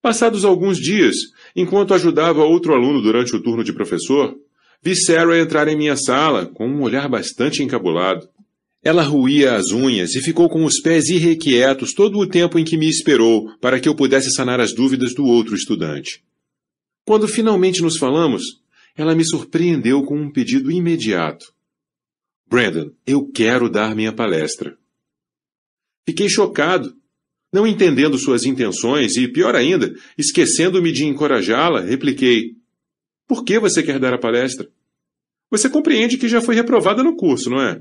Passados alguns dias, enquanto ajudava outro aluno durante o turno de professor, vi Sarah entrar em minha sala com um olhar bastante encabulado. Ela ruía as unhas e ficou com os pés irrequietos todo o tempo em que me esperou para que eu pudesse sanar as dúvidas do outro estudante. Quando finalmente nos falamos, ela me surpreendeu com um pedido imediato. Brandon, eu quero dar minha palestra. Fiquei chocado não entendendo suas intenções e, pior ainda, esquecendo-me de encorajá-la, repliquei: Por que você quer dar a palestra? Você compreende que já foi reprovada no curso, não é?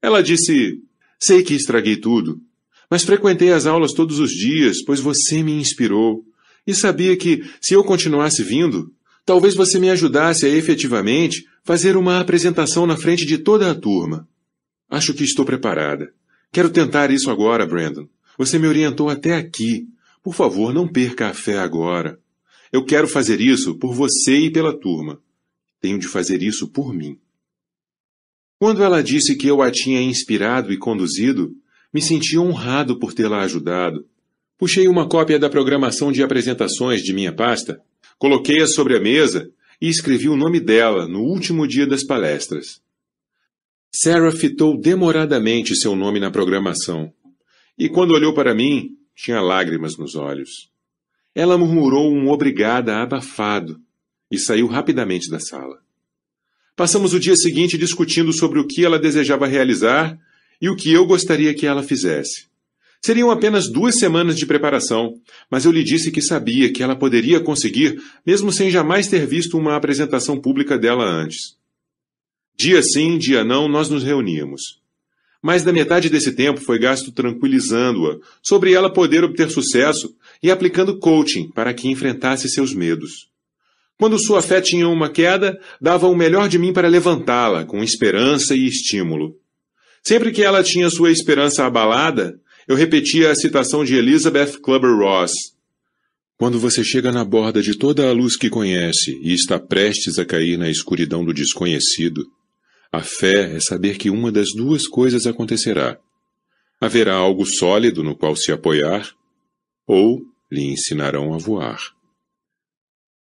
Ela disse: Sei que estraguei tudo, mas frequentei as aulas todos os dias, pois você me inspirou. E sabia que, se eu continuasse vindo, talvez você me ajudasse a efetivamente fazer uma apresentação na frente de toda a turma. Acho que estou preparada. Quero tentar isso agora, Brandon. Você me orientou até aqui. Por favor, não perca a fé agora. Eu quero fazer isso por você e pela turma. Tenho de fazer isso por mim. Quando ela disse que eu a tinha inspirado e conduzido, me senti honrado por tê-la ajudado. Puxei uma cópia da programação de apresentações de minha pasta, coloquei-a sobre a mesa e escrevi o nome dela no último dia das palestras. Sarah fitou demoradamente seu nome na programação. E quando olhou para mim, tinha lágrimas nos olhos. Ela murmurou um obrigada abafado e saiu rapidamente da sala. Passamos o dia seguinte discutindo sobre o que ela desejava realizar e o que eu gostaria que ela fizesse. Seriam apenas duas semanas de preparação, mas eu lhe disse que sabia que ela poderia conseguir, mesmo sem jamais ter visto uma apresentação pública dela antes. Dia sim, dia não, nós nos reuníamos. Mais da metade desse tempo foi gasto tranquilizando-a sobre ela poder obter sucesso e aplicando coaching para que enfrentasse seus medos. Quando sua fé tinha uma queda, dava o melhor de mim para levantá-la com esperança e estímulo. Sempre que ela tinha sua esperança abalada, eu repetia a citação de Elizabeth Clubber Ross. Quando você chega na borda de toda a luz que conhece e está prestes a cair na escuridão do desconhecido, a fé é saber que uma das duas coisas acontecerá. Haverá algo sólido no qual se apoiar, ou lhe ensinarão a voar.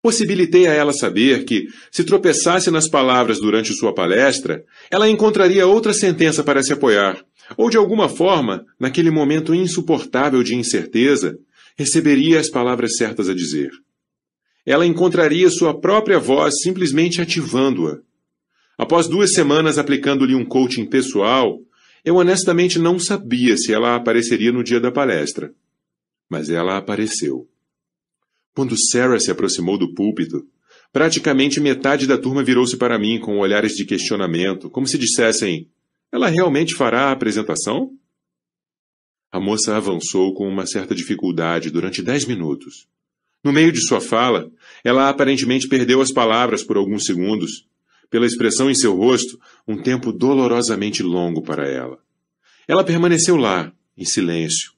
Possibilitei a ela saber que, se tropeçasse nas palavras durante sua palestra, ela encontraria outra sentença para se apoiar, ou de alguma forma, naquele momento insuportável de incerteza, receberia as palavras certas a dizer. Ela encontraria sua própria voz simplesmente ativando-a. Após duas semanas aplicando-lhe um coaching pessoal, eu honestamente não sabia se ela apareceria no dia da palestra. Mas ela apareceu. Quando Sarah se aproximou do púlpito, praticamente metade da turma virou-se para mim com olhares de questionamento, como se dissessem: Ela realmente fará a apresentação? A moça avançou com uma certa dificuldade durante dez minutos. No meio de sua fala, ela aparentemente perdeu as palavras por alguns segundos. Pela expressão em seu rosto, um tempo dolorosamente longo para ela. Ela permaneceu lá, em silêncio,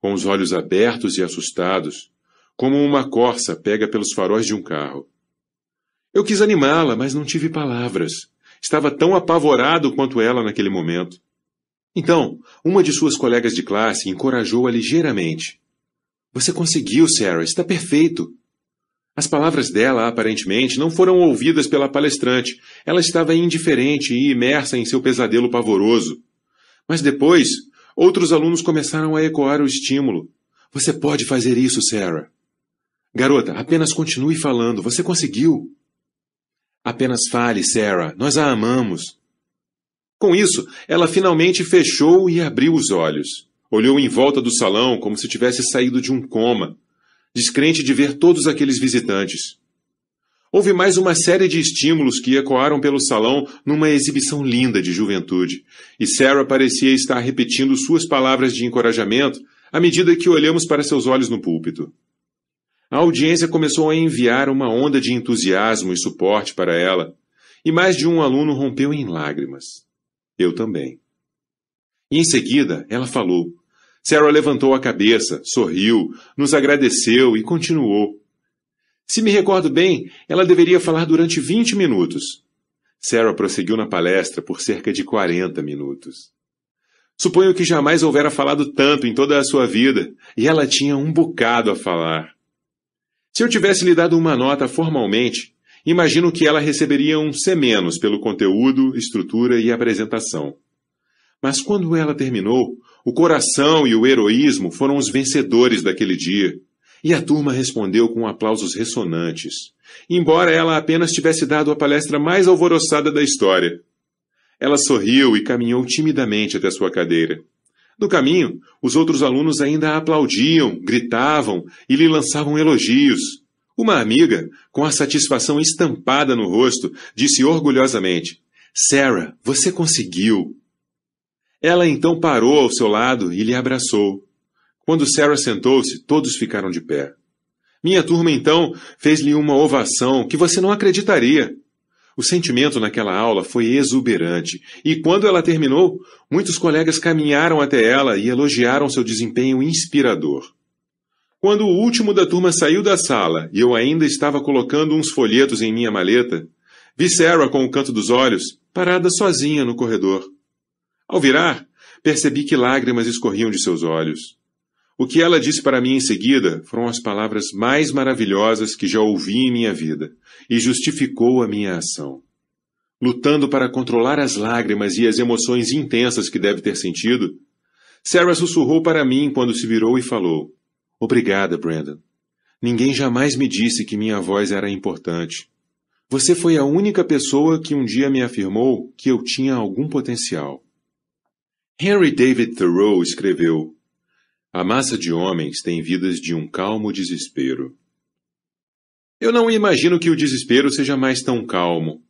com os olhos abertos e assustados, como uma corça pega pelos faróis de um carro. Eu quis animá-la, mas não tive palavras. Estava tão apavorado quanto ela naquele momento. Então, uma de suas colegas de classe encorajou-a ligeiramente. Você conseguiu, Sarah, está perfeito. As palavras dela, aparentemente, não foram ouvidas pela palestrante. Ela estava indiferente e imersa em seu pesadelo pavoroso. Mas depois, outros alunos começaram a ecoar o estímulo. Você pode fazer isso, Sarah. Garota, apenas continue falando. Você conseguiu. Apenas fale, Sarah. Nós a amamos. Com isso, ela finalmente fechou e abriu os olhos. Olhou em volta do salão como se tivesse saído de um coma, descrente de ver todos aqueles visitantes. Houve mais uma série de estímulos que ecoaram pelo salão numa exibição linda de juventude, e Sarah parecia estar repetindo suas palavras de encorajamento à medida que olhamos para seus olhos no púlpito. A audiência começou a enviar uma onda de entusiasmo e suporte para ela, e mais de um aluno rompeu em lágrimas. Eu também. E em seguida, ela falou. Sarah levantou a cabeça, sorriu, nos agradeceu e continuou. Se me recordo bem, ela deveria falar durante 20 minutos. Sarah prosseguiu na palestra por cerca de 40 minutos. Suponho que jamais houvera falado tanto em toda a sua vida, e ela tinha um bocado a falar. Se eu tivesse lhe dado uma nota formalmente, imagino que ela receberia um C- pelo conteúdo, estrutura e apresentação. Mas quando ela terminou, o coração e o heroísmo foram os vencedores daquele dia, e a turma respondeu com aplausos ressonantes, embora ela apenas tivesse dado a palestra mais alvoroçada da história. Ela sorriu e caminhou timidamente até sua cadeira. No caminho, os outros alunos ainda aplaudiam, gritavam e lhe lançavam elogios. Uma amiga, com a satisfação estampada no rosto, disse orgulhosamente: Sarah, você conseguiu. Ela então parou ao seu lado e lhe abraçou. Quando Sarah sentou-se, todos ficaram de pé. Minha turma então fez-lhe uma ovação que você não acreditaria. O sentimento naquela aula foi exuberante, e quando ela terminou, muitos colegas caminharam até ela e elogiaram seu desempenho inspirador. Quando o último da turma saiu da sala e eu ainda estava colocando uns folhetos em minha maleta, vi Sarah com o canto dos olhos, parada sozinha no corredor. Ao virar, percebi que lágrimas escorriam de seus olhos. O que ela disse para mim em seguida foram as palavras mais maravilhosas que já ouvi em minha vida, e justificou a minha ação. Lutando para controlar as lágrimas e as emoções intensas que deve ter sentido, Sarah sussurrou para mim quando se virou e falou: Obrigada, Brandon. Ninguém jamais me disse que minha voz era importante. Você foi a única pessoa que um dia me afirmou que eu tinha algum potencial. Henry David Thoreau escreveu: a massa de homens tem vidas de um calmo desespero. Eu não imagino que o desespero seja mais tão calmo.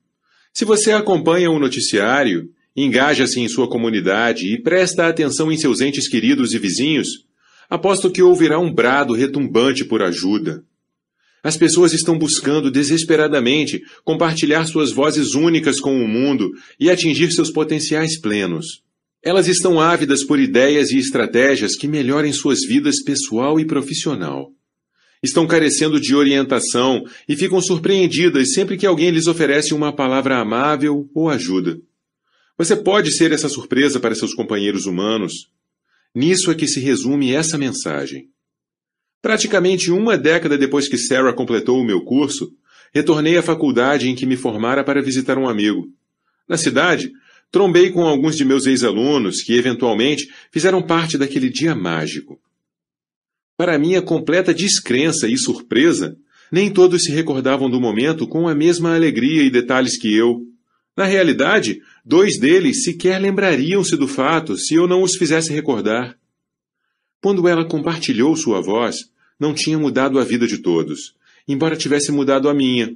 Se você acompanha um noticiário, engaja-se em sua comunidade e presta atenção em seus entes queridos e vizinhos, aposto que ouvirá um brado retumbante por ajuda. As pessoas estão buscando desesperadamente compartilhar suas vozes únicas com o mundo e atingir seus potenciais plenos. Elas estão ávidas por ideias e estratégias que melhorem suas vidas pessoal e profissional. Estão carecendo de orientação e ficam surpreendidas sempre que alguém lhes oferece uma palavra amável ou ajuda. Você pode ser essa surpresa para seus companheiros humanos. Nisso é que se resume essa mensagem. Praticamente uma década depois que Sarah completou o meu curso, retornei à faculdade em que me formara para visitar um amigo. Na cidade, trombei com alguns de meus ex-alunos que, eventualmente, fizeram parte daquele dia mágico. Para minha completa descrença e surpresa, nem todos se recordavam do momento com a mesma alegria e detalhes que eu. Na realidade, dois deles sequer lembrariam-se do fato se eu não os fizesse recordar. Quando ela compartilhou sua voz, não tinha mudado a vida de todos, embora tivesse mudado a minha.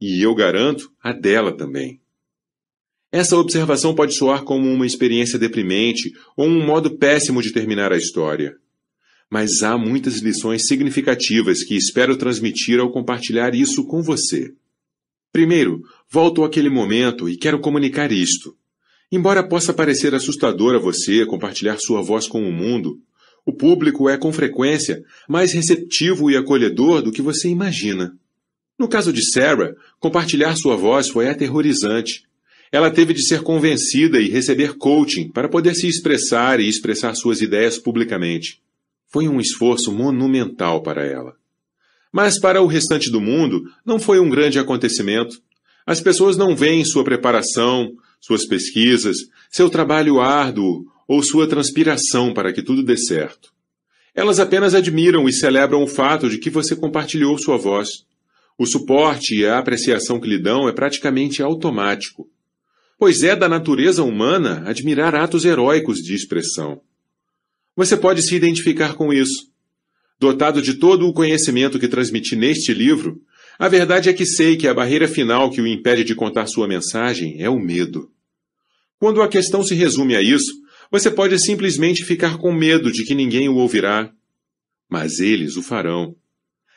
E eu garanto, a dela também. Essa observação pode soar como uma experiência deprimente ou um modo péssimo de terminar a história. Mas há muitas lições significativas que espero transmitir ao compartilhar isso com você. Primeiro, volto àquele momento e quero comunicar isto. Embora possa parecer assustador a você compartilhar sua voz com o mundo, o público é, com frequência, mais receptivo e acolhedor do que você imagina. No caso de Sarah, compartilhar sua voz foi aterrorizante. Ela teve de ser convencida e receber coaching para poder se expressar e expressar suas ideias publicamente. Foi um esforço monumental para ela. Mas para o restante do mundo, não foi um grande acontecimento. As pessoas não veem sua preparação, suas pesquisas, seu trabalho árduo ou sua transpiração para que tudo dê certo. Elas apenas admiram e celebram o fato de que você compartilhou sua voz. O suporte e a apreciação que lhe dão é praticamente automático, pois é da natureza humana admirar atos heróicos de expressão. Você pode se identificar com isso. Dotado de todo o conhecimento que transmiti neste livro, a verdade é que sei que a barreira final que o impede de contar sua mensagem é o medo. Quando a questão se resume a isso, você pode simplesmente ficar com medo de que ninguém o ouvirá. Mas eles o farão.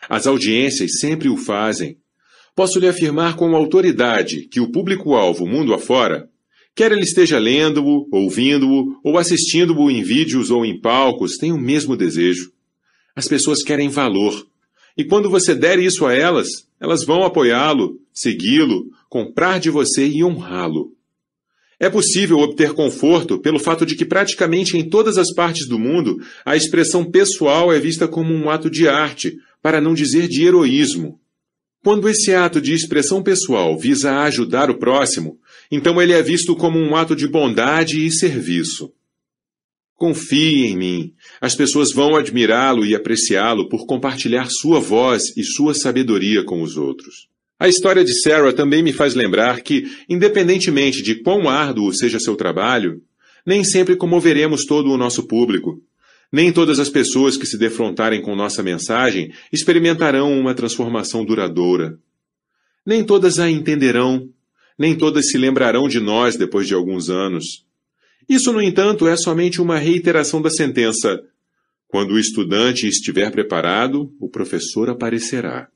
As audiências sempre o fazem. Posso lhe afirmar com autoridade que o público-alvo mundo afora, quer ele esteja lendo-o, ouvindo-o ou assistindo-o em vídeos ou em palcos, tem o mesmo desejo. As pessoas querem valor. E quando você der isso a elas, elas vão apoiá-lo, segui-lo, comprar de você e honrá-lo. É possível obter conforto pelo fato de que praticamente em todas as partes do mundo a expressão pessoal é vista como um ato de arte, para não dizer de heroísmo. Quando esse ato de expressão pessoal visa ajudar o próximo, então ele é visto como um ato de bondade e serviço. Confie em mim. As pessoas vão admirá-lo e apreciá-lo por compartilhar sua voz e sua sabedoria com os outros. A história de Sarah também me faz lembrar que, independentemente de quão árduo seja seu trabalho, nem sempre comoveremos todo o nosso público. Nem todas as pessoas que se defrontarem com nossa mensagem experimentarão uma transformação duradoura. Nem todas a entenderão, nem todas se lembrarão de nós depois de alguns anos. Isso, no entanto, é somente uma reiteração da sentença: quando o estudante estiver preparado, o professor aparecerá.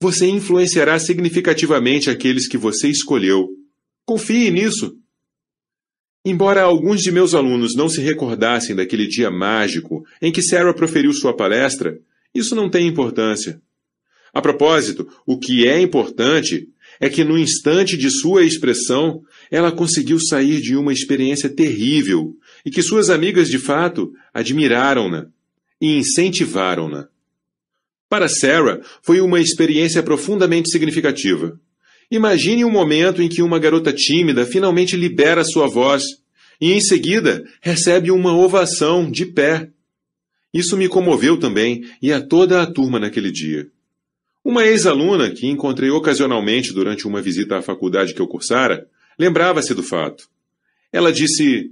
Você influenciará significativamente aqueles que você escolheu. Confie nisso. Embora alguns de meus alunos não se recordassem daquele dia mágico em que Sarah proferiu sua palestra, isso não tem importância. A propósito, o que é importante é que no instante de sua expressão, ela conseguiu sair de uma experiência terrível e que suas amigas de fato admiraram-na e incentivaram-na. Para Sarah, foi uma experiência profundamente significativa. Imagine um momento em que uma garota tímida finalmente libera sua voz e, em seguida, recebe uma ovação de pé. Isso me comoveu também e a toda a turma naquele dia. Uma ex-aluna que encontrei ocasionalmente durante uma visita à faculdade que eu cursara lembrava-se do fato. Ela disse: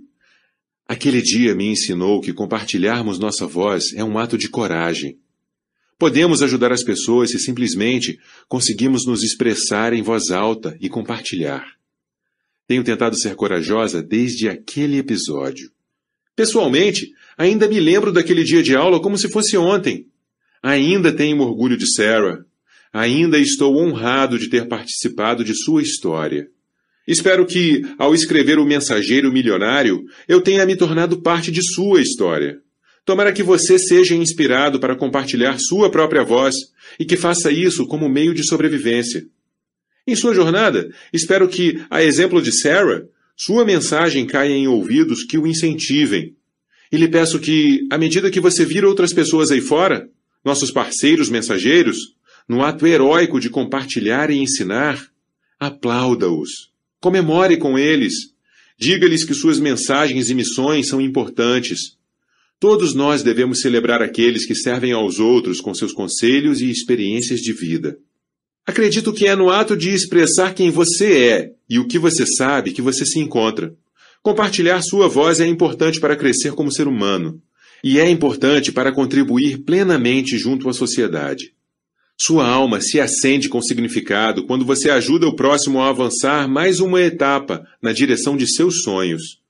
Aquele dia me ensinou que compartilharmos nossa voz é um ato de coragem. Podemos ajudar as pessoas se simplesmente conseguimos nos expressar em voz alta e compartilhar. Tenho tentado ser corajosa desde aquele episódio. Pessoalmente, ainda me lembro daquele dia de aula como se fosse ontem. Ainda tenho orgulho de Sarah. Ainda estou honrado de ter participado de sua história. Espero que, ao escrever O Mensageiro Milionário, eu tenha me tornado parte de sua história. Tomara que você seja inspirado para compartilhar sua própria voz e que faça isso como meio de sobrevivência. Em sua jornada, espero que, a exemplo de Sarah, sua mensagem caia em ouvidos que o incentivem. E lhe peço que, à medida que você vir outras pessoas aí fora, nossos parceiros mensageiros, no ato heróico de compartilhar e ensinar, aplauda-os. Comemore com eles. Diga-lhes que suas mensagens e missões são importantes. Todos nós devemos celebrar aqueles que servem aos outros com seus conselhos e experiências de vida. Acredito que é no ato de expressar quem você é e o que você sabe que você se encontra. Compartilhar sua voz é importante para crescer como ser humano. E é importante para contribuir plenamente junto à sociedade. Sua alma se acende com significado quando você ajuda o próximo a avançar mais uma etapa na direção de seus sonhos.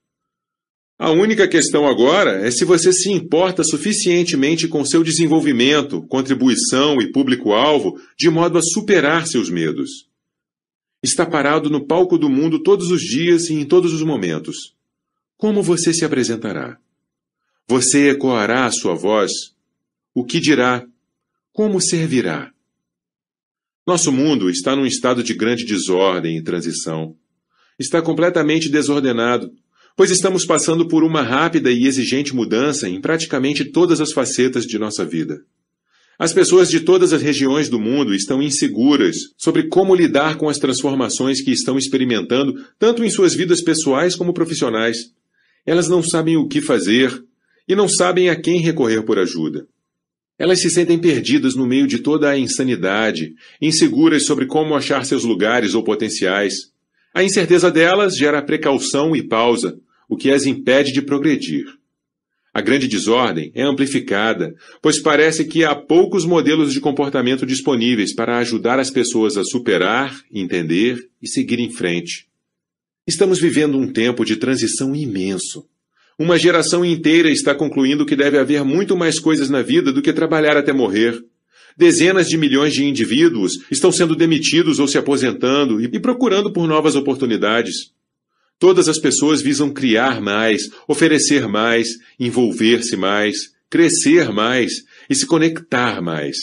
A única questão agora é se você se importa suficientemente com seu desenvolvimento, contribuição e público-alvo de modo a superar seus medos. Está parado no palco do mundo todos os dias e em todos os momentos. Como você se apresentará? Você ecoará a sua voz? O que dirá? Como servirá? Nosso mundo está num estado de grande desordem e transição. Está completamente desordenado, pois estamos passando por uma rápida e exigente mudança em praticamente todas as facetas de nossa vida. As pessoas de todas as regiões do mundo estão inseguras sobre como lidar com as transformações que estão experimentando, tanto em suas vidas pessoais como profissionais. Elas não sabem o que fazer e não sabem a quem recorrer por ajuda. Elas se sentem perdidas no meio de toda a insanidade, inseguras sobre como achar seus lugares ou potenciais. A incerteza delas gera precaução e pausa, o que as impede de progredir. A grande desordem é amplificada, pois parece que há poucos modelos de comportamento disponíveis para ajudar as pessoas a superar, entender e seguir em frente. Estamos vivendo um tempo de transição imenso, uma geração inteira está concluindo que deve haver muito mais coisas na vida do que trabalhar até morrer. Dezenas de milhões de indivíduos estão sendo demitidos ou se aposentando e procurando por novas oportunidades. Todas as pessoas visam criar mais, oferecer mais, envolver-se mais, crescer mais e se conectar mais.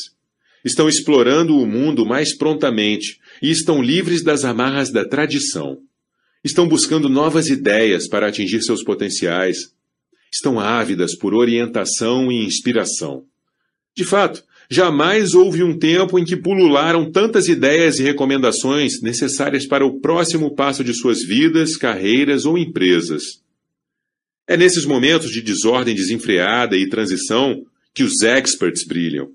Estão explorando o mundo mais prontamente e estão livres das amarras da tradição. Estão buscando novas ideias para atingir seus potenciais. Estão ávidas por orientação e inspiração. De fato, jamais houve um tempo em que pulularam tantas ideias e recomendações necessárias para o próximo passo de suas vidas, carreiras ou empresas. É nesses momentos de desordem desenfreada e transição que os experts brilham.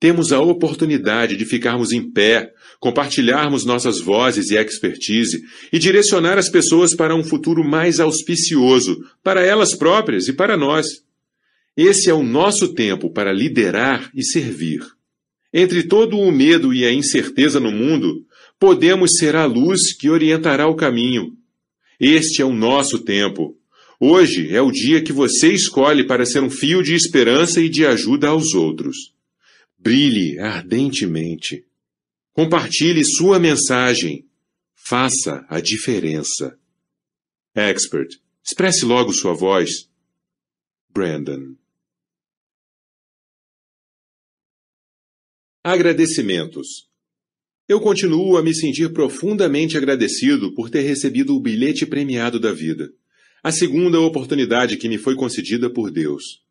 Temos a oportunidade de ficarmos em pé, compartilharmos nossas vozes e expertise e direcionar as pessoas para um futuro mais auspicioso, para elas próprias e para nós. Esse é o nosso tempo para liderar e servir. Entre todo o medo e a incerteza no mundo, podemos ser a luz que orientará o caminho. Este é o nosso tempo. Hoje é o dia que você escolhe para ser um fio de esperança e de ajuda aos outros. Brilhe ardentemente. Compartilhe sua mensagem. Faça a diferença. Expert, expresse logo sua voz. Brandon. Agradecimentos. Eu continuo a me sentir profundamente agradecido por ter recebido o bilhete premiado da vida, a segunda oportunidade que me foi concedida por Deus.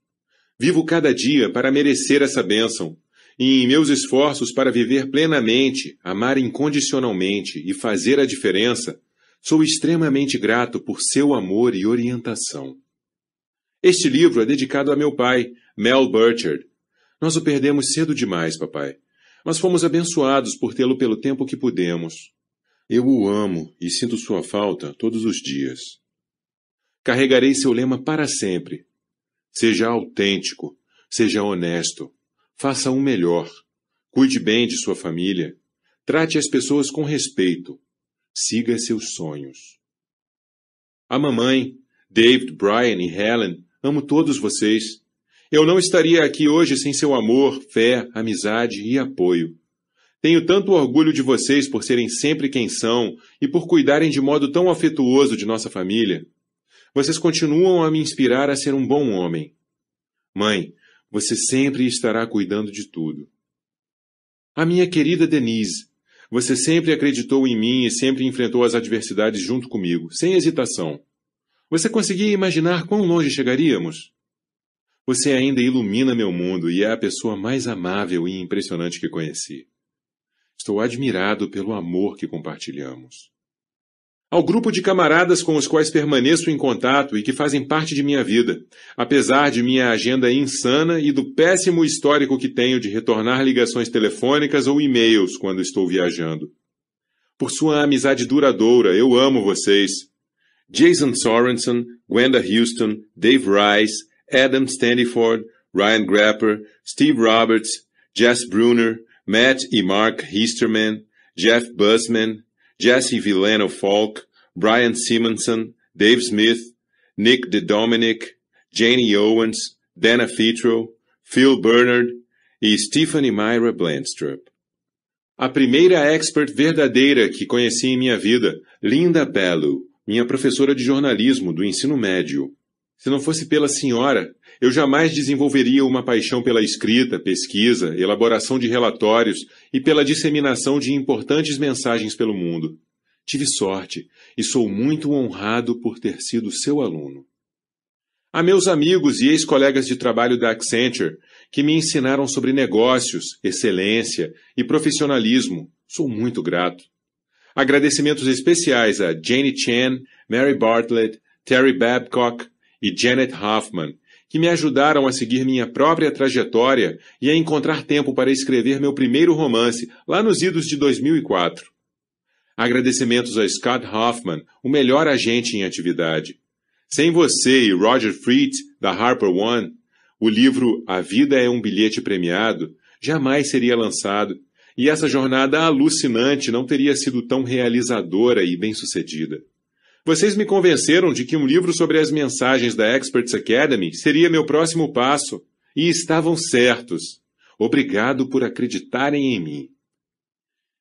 Vivo cada dia para merecer essa bênção e em meus esforços para viver plenamente, amar incondicionalmente e fazer a diferença, sou extremamente grato por seu amor e orientação. Este livro é dedicado a meu pai, Mel Burchard. Nós o perdemos cedo demais, papai, mas fomos abençoados por tê-lo pelo tempo que pudemos. Eu o amo e sinto sua falta todos os dias. Carregarei seu lema para sempre. Seja autêntico, seja honesto, Faça um melhor. Cuide bem de sua família. Trate as pessoas com respeito. Siga seus sonhos. A mamãe, David, Brian e Helen, amo todos vocês. Eu não estaria aqui hoje sem seu amor, fé, amizade e apoio. Tenho tanto orgulho de vocês por serem sempre quem são e por cuidarem de modo tão afetuoso de nossa família. Vocês continuam a me inspirar a ser um bom homem. Mãe, você sempre estará cuidando de tudo. A minha querida Denise, você sempre acreditou em mim e sempre enfrentou as adversidades junto comigo, sem hesitação. Você conseguia imaginar quão longe chegaríamos? Você ainda ilumina meu mundo e é a pessoa mais amável e impressionante que conheci. Estou admirado pelo amor que compartilhamos. Ao grupo de camaradas com os quais permaneço em contato e que fazem parte de minha vida, apesar de minha agenda insana e do péssimo histórico que tenho de retornar ligações telefônicas ou e-mails quando estou viajando. Por sua amizade duradoura, eu amo vocês. Jason Sorensen, Gwenda Houston, Dave Rice, Adam Standiford, Ryan Grapper, Steve Roberts, Jess Bruner, Matt e Mark Histerman, Jeff Busman, Jesse Villano Falk, Brian Simonson, Dave Smith, Nick DeDominic, Janie Owens, Dana Fitro, Phil Bernard e Stephanie Myra Blandstrup. A primeira expert verdadeira que conheci em minha vida, Linda Bello, minha professora de jornalismo do ensino médio. Se não fosse pela senhora, eu jamais desenvolveria uma paixão pela escrita, pesquisa, elaboração de relatórios e pela disseminação de importantes mensagens pelo mundo. Tive sorte e sou muito honrado por ter sido seu aluno. A meus amigos e ex-colegas de trabalho da Accenture, que me ensinaram sobre negócios, excelência e profissionalismo, sou muito grato. Agradecimentos especiais a Jane Chen, Mary Bartlett, Terry Babcock e Janet Hoffman, que me ajudaram a seguir minha própria trajetória e a encontrar tempo para escrever meu primeiro romance, lá nos idos de 2004. Agradecimentos a Scott Hoffman, o melhor agente em atividade. Sem você e Roger Freet, da Harper One, o livro A Vida é um Bilhete Premiado jamais seria lançado, e essa jornada alucinante não teria sido tão realizadora e bem-sucedida. Vocês me convenceram de que um livro sobre as mensagens da Experts Academy seria meu próximo passo, e estavam certos. Obrigado por acreditarem em mim.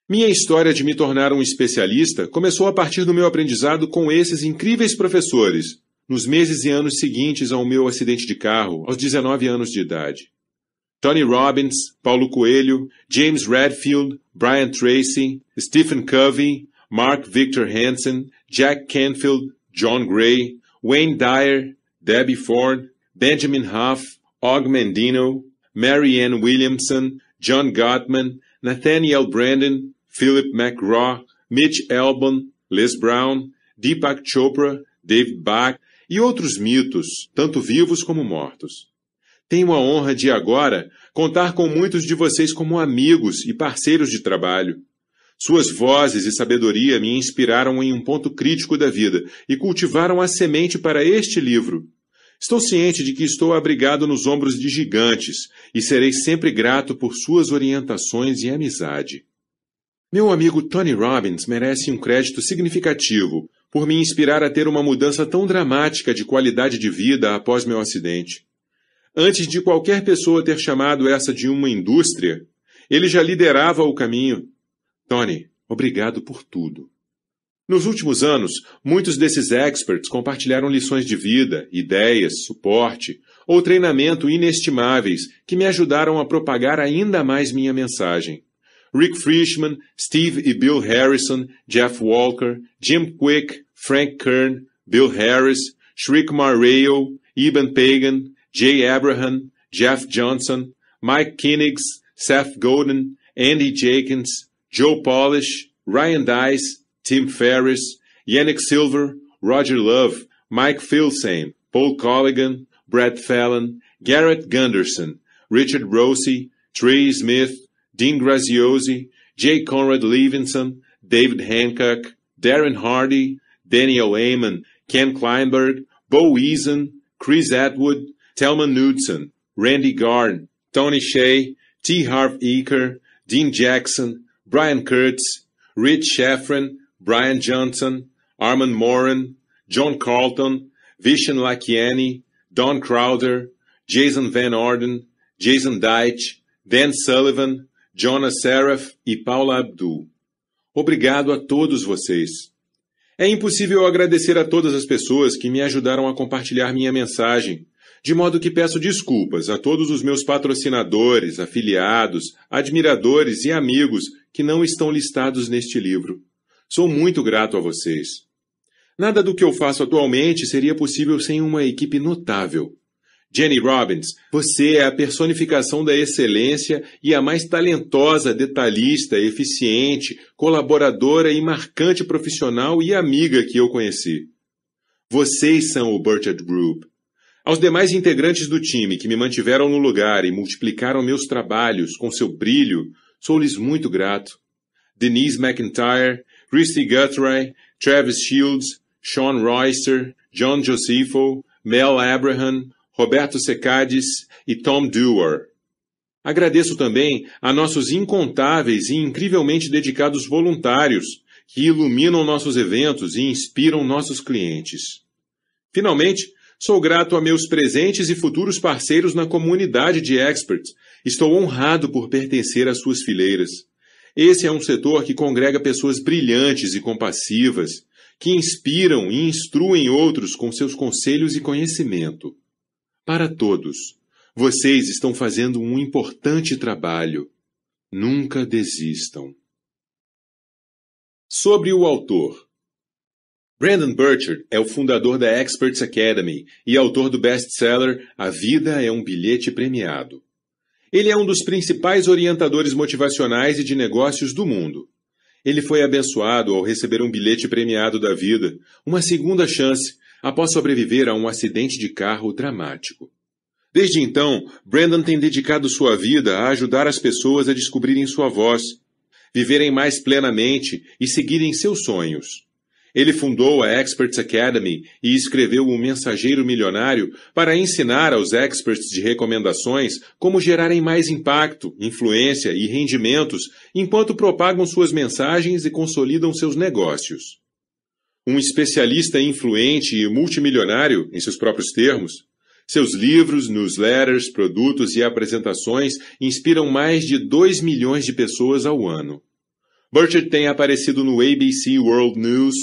Minha história de me tornar um especialista começou a partir do meu aprendizado com esses incríveis professores, nos meses e anos seguintes ao meu acidente de carro, aos 19 anos de idade. Tony Robbins, Paulo Coelho, James Redfield, Brian Tracy, Stephen Covey, Mark Victor Hansen, Jack Canfield, John Gray, Wayne Dyer, Debbie Ford, Benjamin Huff, Og Mandino, Mary Ann Williamson, John Gottman, Nathaniel Brandon, Philip McGraw, Mitch Albon, Les Brown, Deepak Chopra, David Bach e outros mitos, tanto vivos como mortos. Tenho a honra de agora contar com muitos de vocês como amigos e parceiros de trabalho. Suas vozes e sabedoria me inspiraram em um ponto crítico da vida e cultivaram a semente para este livro. Estou ciente de que estou abrigado nos ombros de gigantes e serei sempre grato por suas orientações e amizade. Meu amigo Tony Robbins merece um crédito significativo por me inspirar a ter uma mudança tão dramática de qualidade de vida após meu acidente. Antes de qualquer pessoa ter chamado essa de uma indústria, ele já liderava o caminho Tony, obrigado por tudo. Nos últimos anos, muitos desses experts compartilharam lições de vida, ideias, suporte ou treinamento inestimáveis que me ajudaram a propagar ainda mais minha mensagem. Rick Frischman, Steve e Bill Harrison, Jeff Walker, Jim Quick, Frank Kern, Bill Harris, Shrikmar Rayo, Eben Pagan, Jay Abraham, Jeff Johnson, Mike Kinnigs, Seth Godin, Andy Jenkins, Joe Polish, Ryan Dice, Tim Ferriss, Yannick Silver, Roger Love, Mike Filsame, Paul Colligan, Brett Fallon, Garrett Gunderson, Richard Rossi, Trey Smith, Dean Graziosi, J. Conrad Levinson, David Hancock, Darren Hardy, Daniel Amon, Ken Kleinberg, Bo Eason, Chris Atwood, Telman Knudsen, Randy Garn, Tony Shea, T. Harv Eker, Dean Jackson, Brian Kurtz, Rich Sheffrin, Brian Johnson, Armand Moran, John Carlton, Vishen Lakiani, Don Crowder, Jason Van Orden, Jason Deitch, Dan Sullivan, Jonas Seraph e Paula Abdul. Obrigado a todos vocês. É impossível agradecer a todas as pessoas que me ajudaram a compartilhar minha mensagem, de modo que peço desculpas a todos os meus patrocinadores, afiliados, admiradores e amigos que não estão listados neste livro. Sou muito grato a vocês. Nada do que eu faço atualmente seria possível sem uma equipe notável. Jenny Robbins, você é a personificação da excelência e a mais talentosa detalhista, eficiente, colaboradora e marcante profissional e amiga que eu conheci. Vocês são o Burchard Group. Aos demais integrantes do time que me mantiveram no lugar e multiplicaram meus trabalhos com seu brilho, sou-lhes muito grato. Denise McIntyre, Christy Guthrie, Travis Shields, Sean Royster, John Josepho, Mel Abraham, Roberto Secades e Tom Dewar. Agradeço também a nossos incontáveis e incrivelmente dedicados voluntários que iluminam nossos eventos e inspiram nossos clientes. Finalmente, sou grato a meus presentes e futuros parceiros na comunidade de experts. Estou honrado por pertencer às suas fileiras. Esse é um setor que congrega pessoas brilhantes e compassivas, que inspiram e instruem outros com seus conselhos e conhecimento. Para todos, vocês estão fazendo um importante trabalho. Nunca desistam. Sobre o autor. Brandon Burchard é o fundador da Experts Academy e autor do best-seller A Vida é um Bilhete Premiado. Ele é um dos principais orientadores motivacionais e de negócios do mundo. Ele foi abençoado ao receber um bilhete premiado da vida, uma segunda chance, após sobreviver a um acidente de carro dramático. Desde então, Brandon tem dedicado sua vida a ajudar as pessoas a descobrirem sua voz, viverem mais plenamente e seguirem seus sonhos. Ele fundou a Experts Academy e escreveu O Mensageiro Milionário para ensinar aos experts de recomendações como gerarem mais impacto, influência e rendimentos enquanto propagam suas mensagens e consolidam seus negócios. Um especialista influente e multimilionário, em seus próprios termos, seus livros, newsletters, produtos e apresentações inspiram mais de 2 milhões de pessoas ao ano. Burchard tem aparecido no ABC World News,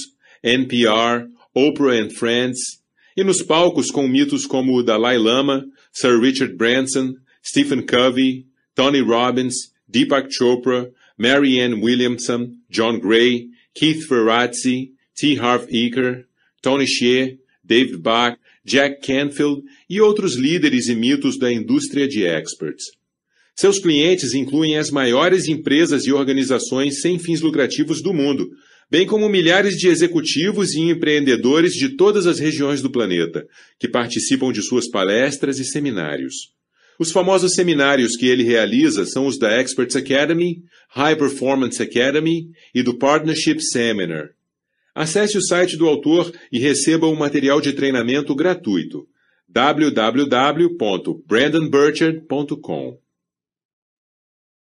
NPR, Oprah and Friends, e nos palcos com mitos como o Dalai Lama, Sir Richard Branson, Stephen Covey, Tony Robbins, Deepak Chopra, Marianne Williamson, John Gray, Keith Ferrazzi, T. Harv Eker, Tony Hsieh, David Bach, Jack Canfield e outros líderes e mitos da indústria de experts. Seus clientes incluem as maiores empresas e organizações sem fins lucrativos do mundo, bem como milhares de executivos e empreendedores de todas as regiões do planeta, que participam de suas palestras e seminários. Os famosos seminários que ele realiza são os da Experts Academy, High Performance Academy e do Partnership Seminar. Acesse o site do autor e receba um material de treinamento gratuito www.brandonburchard.com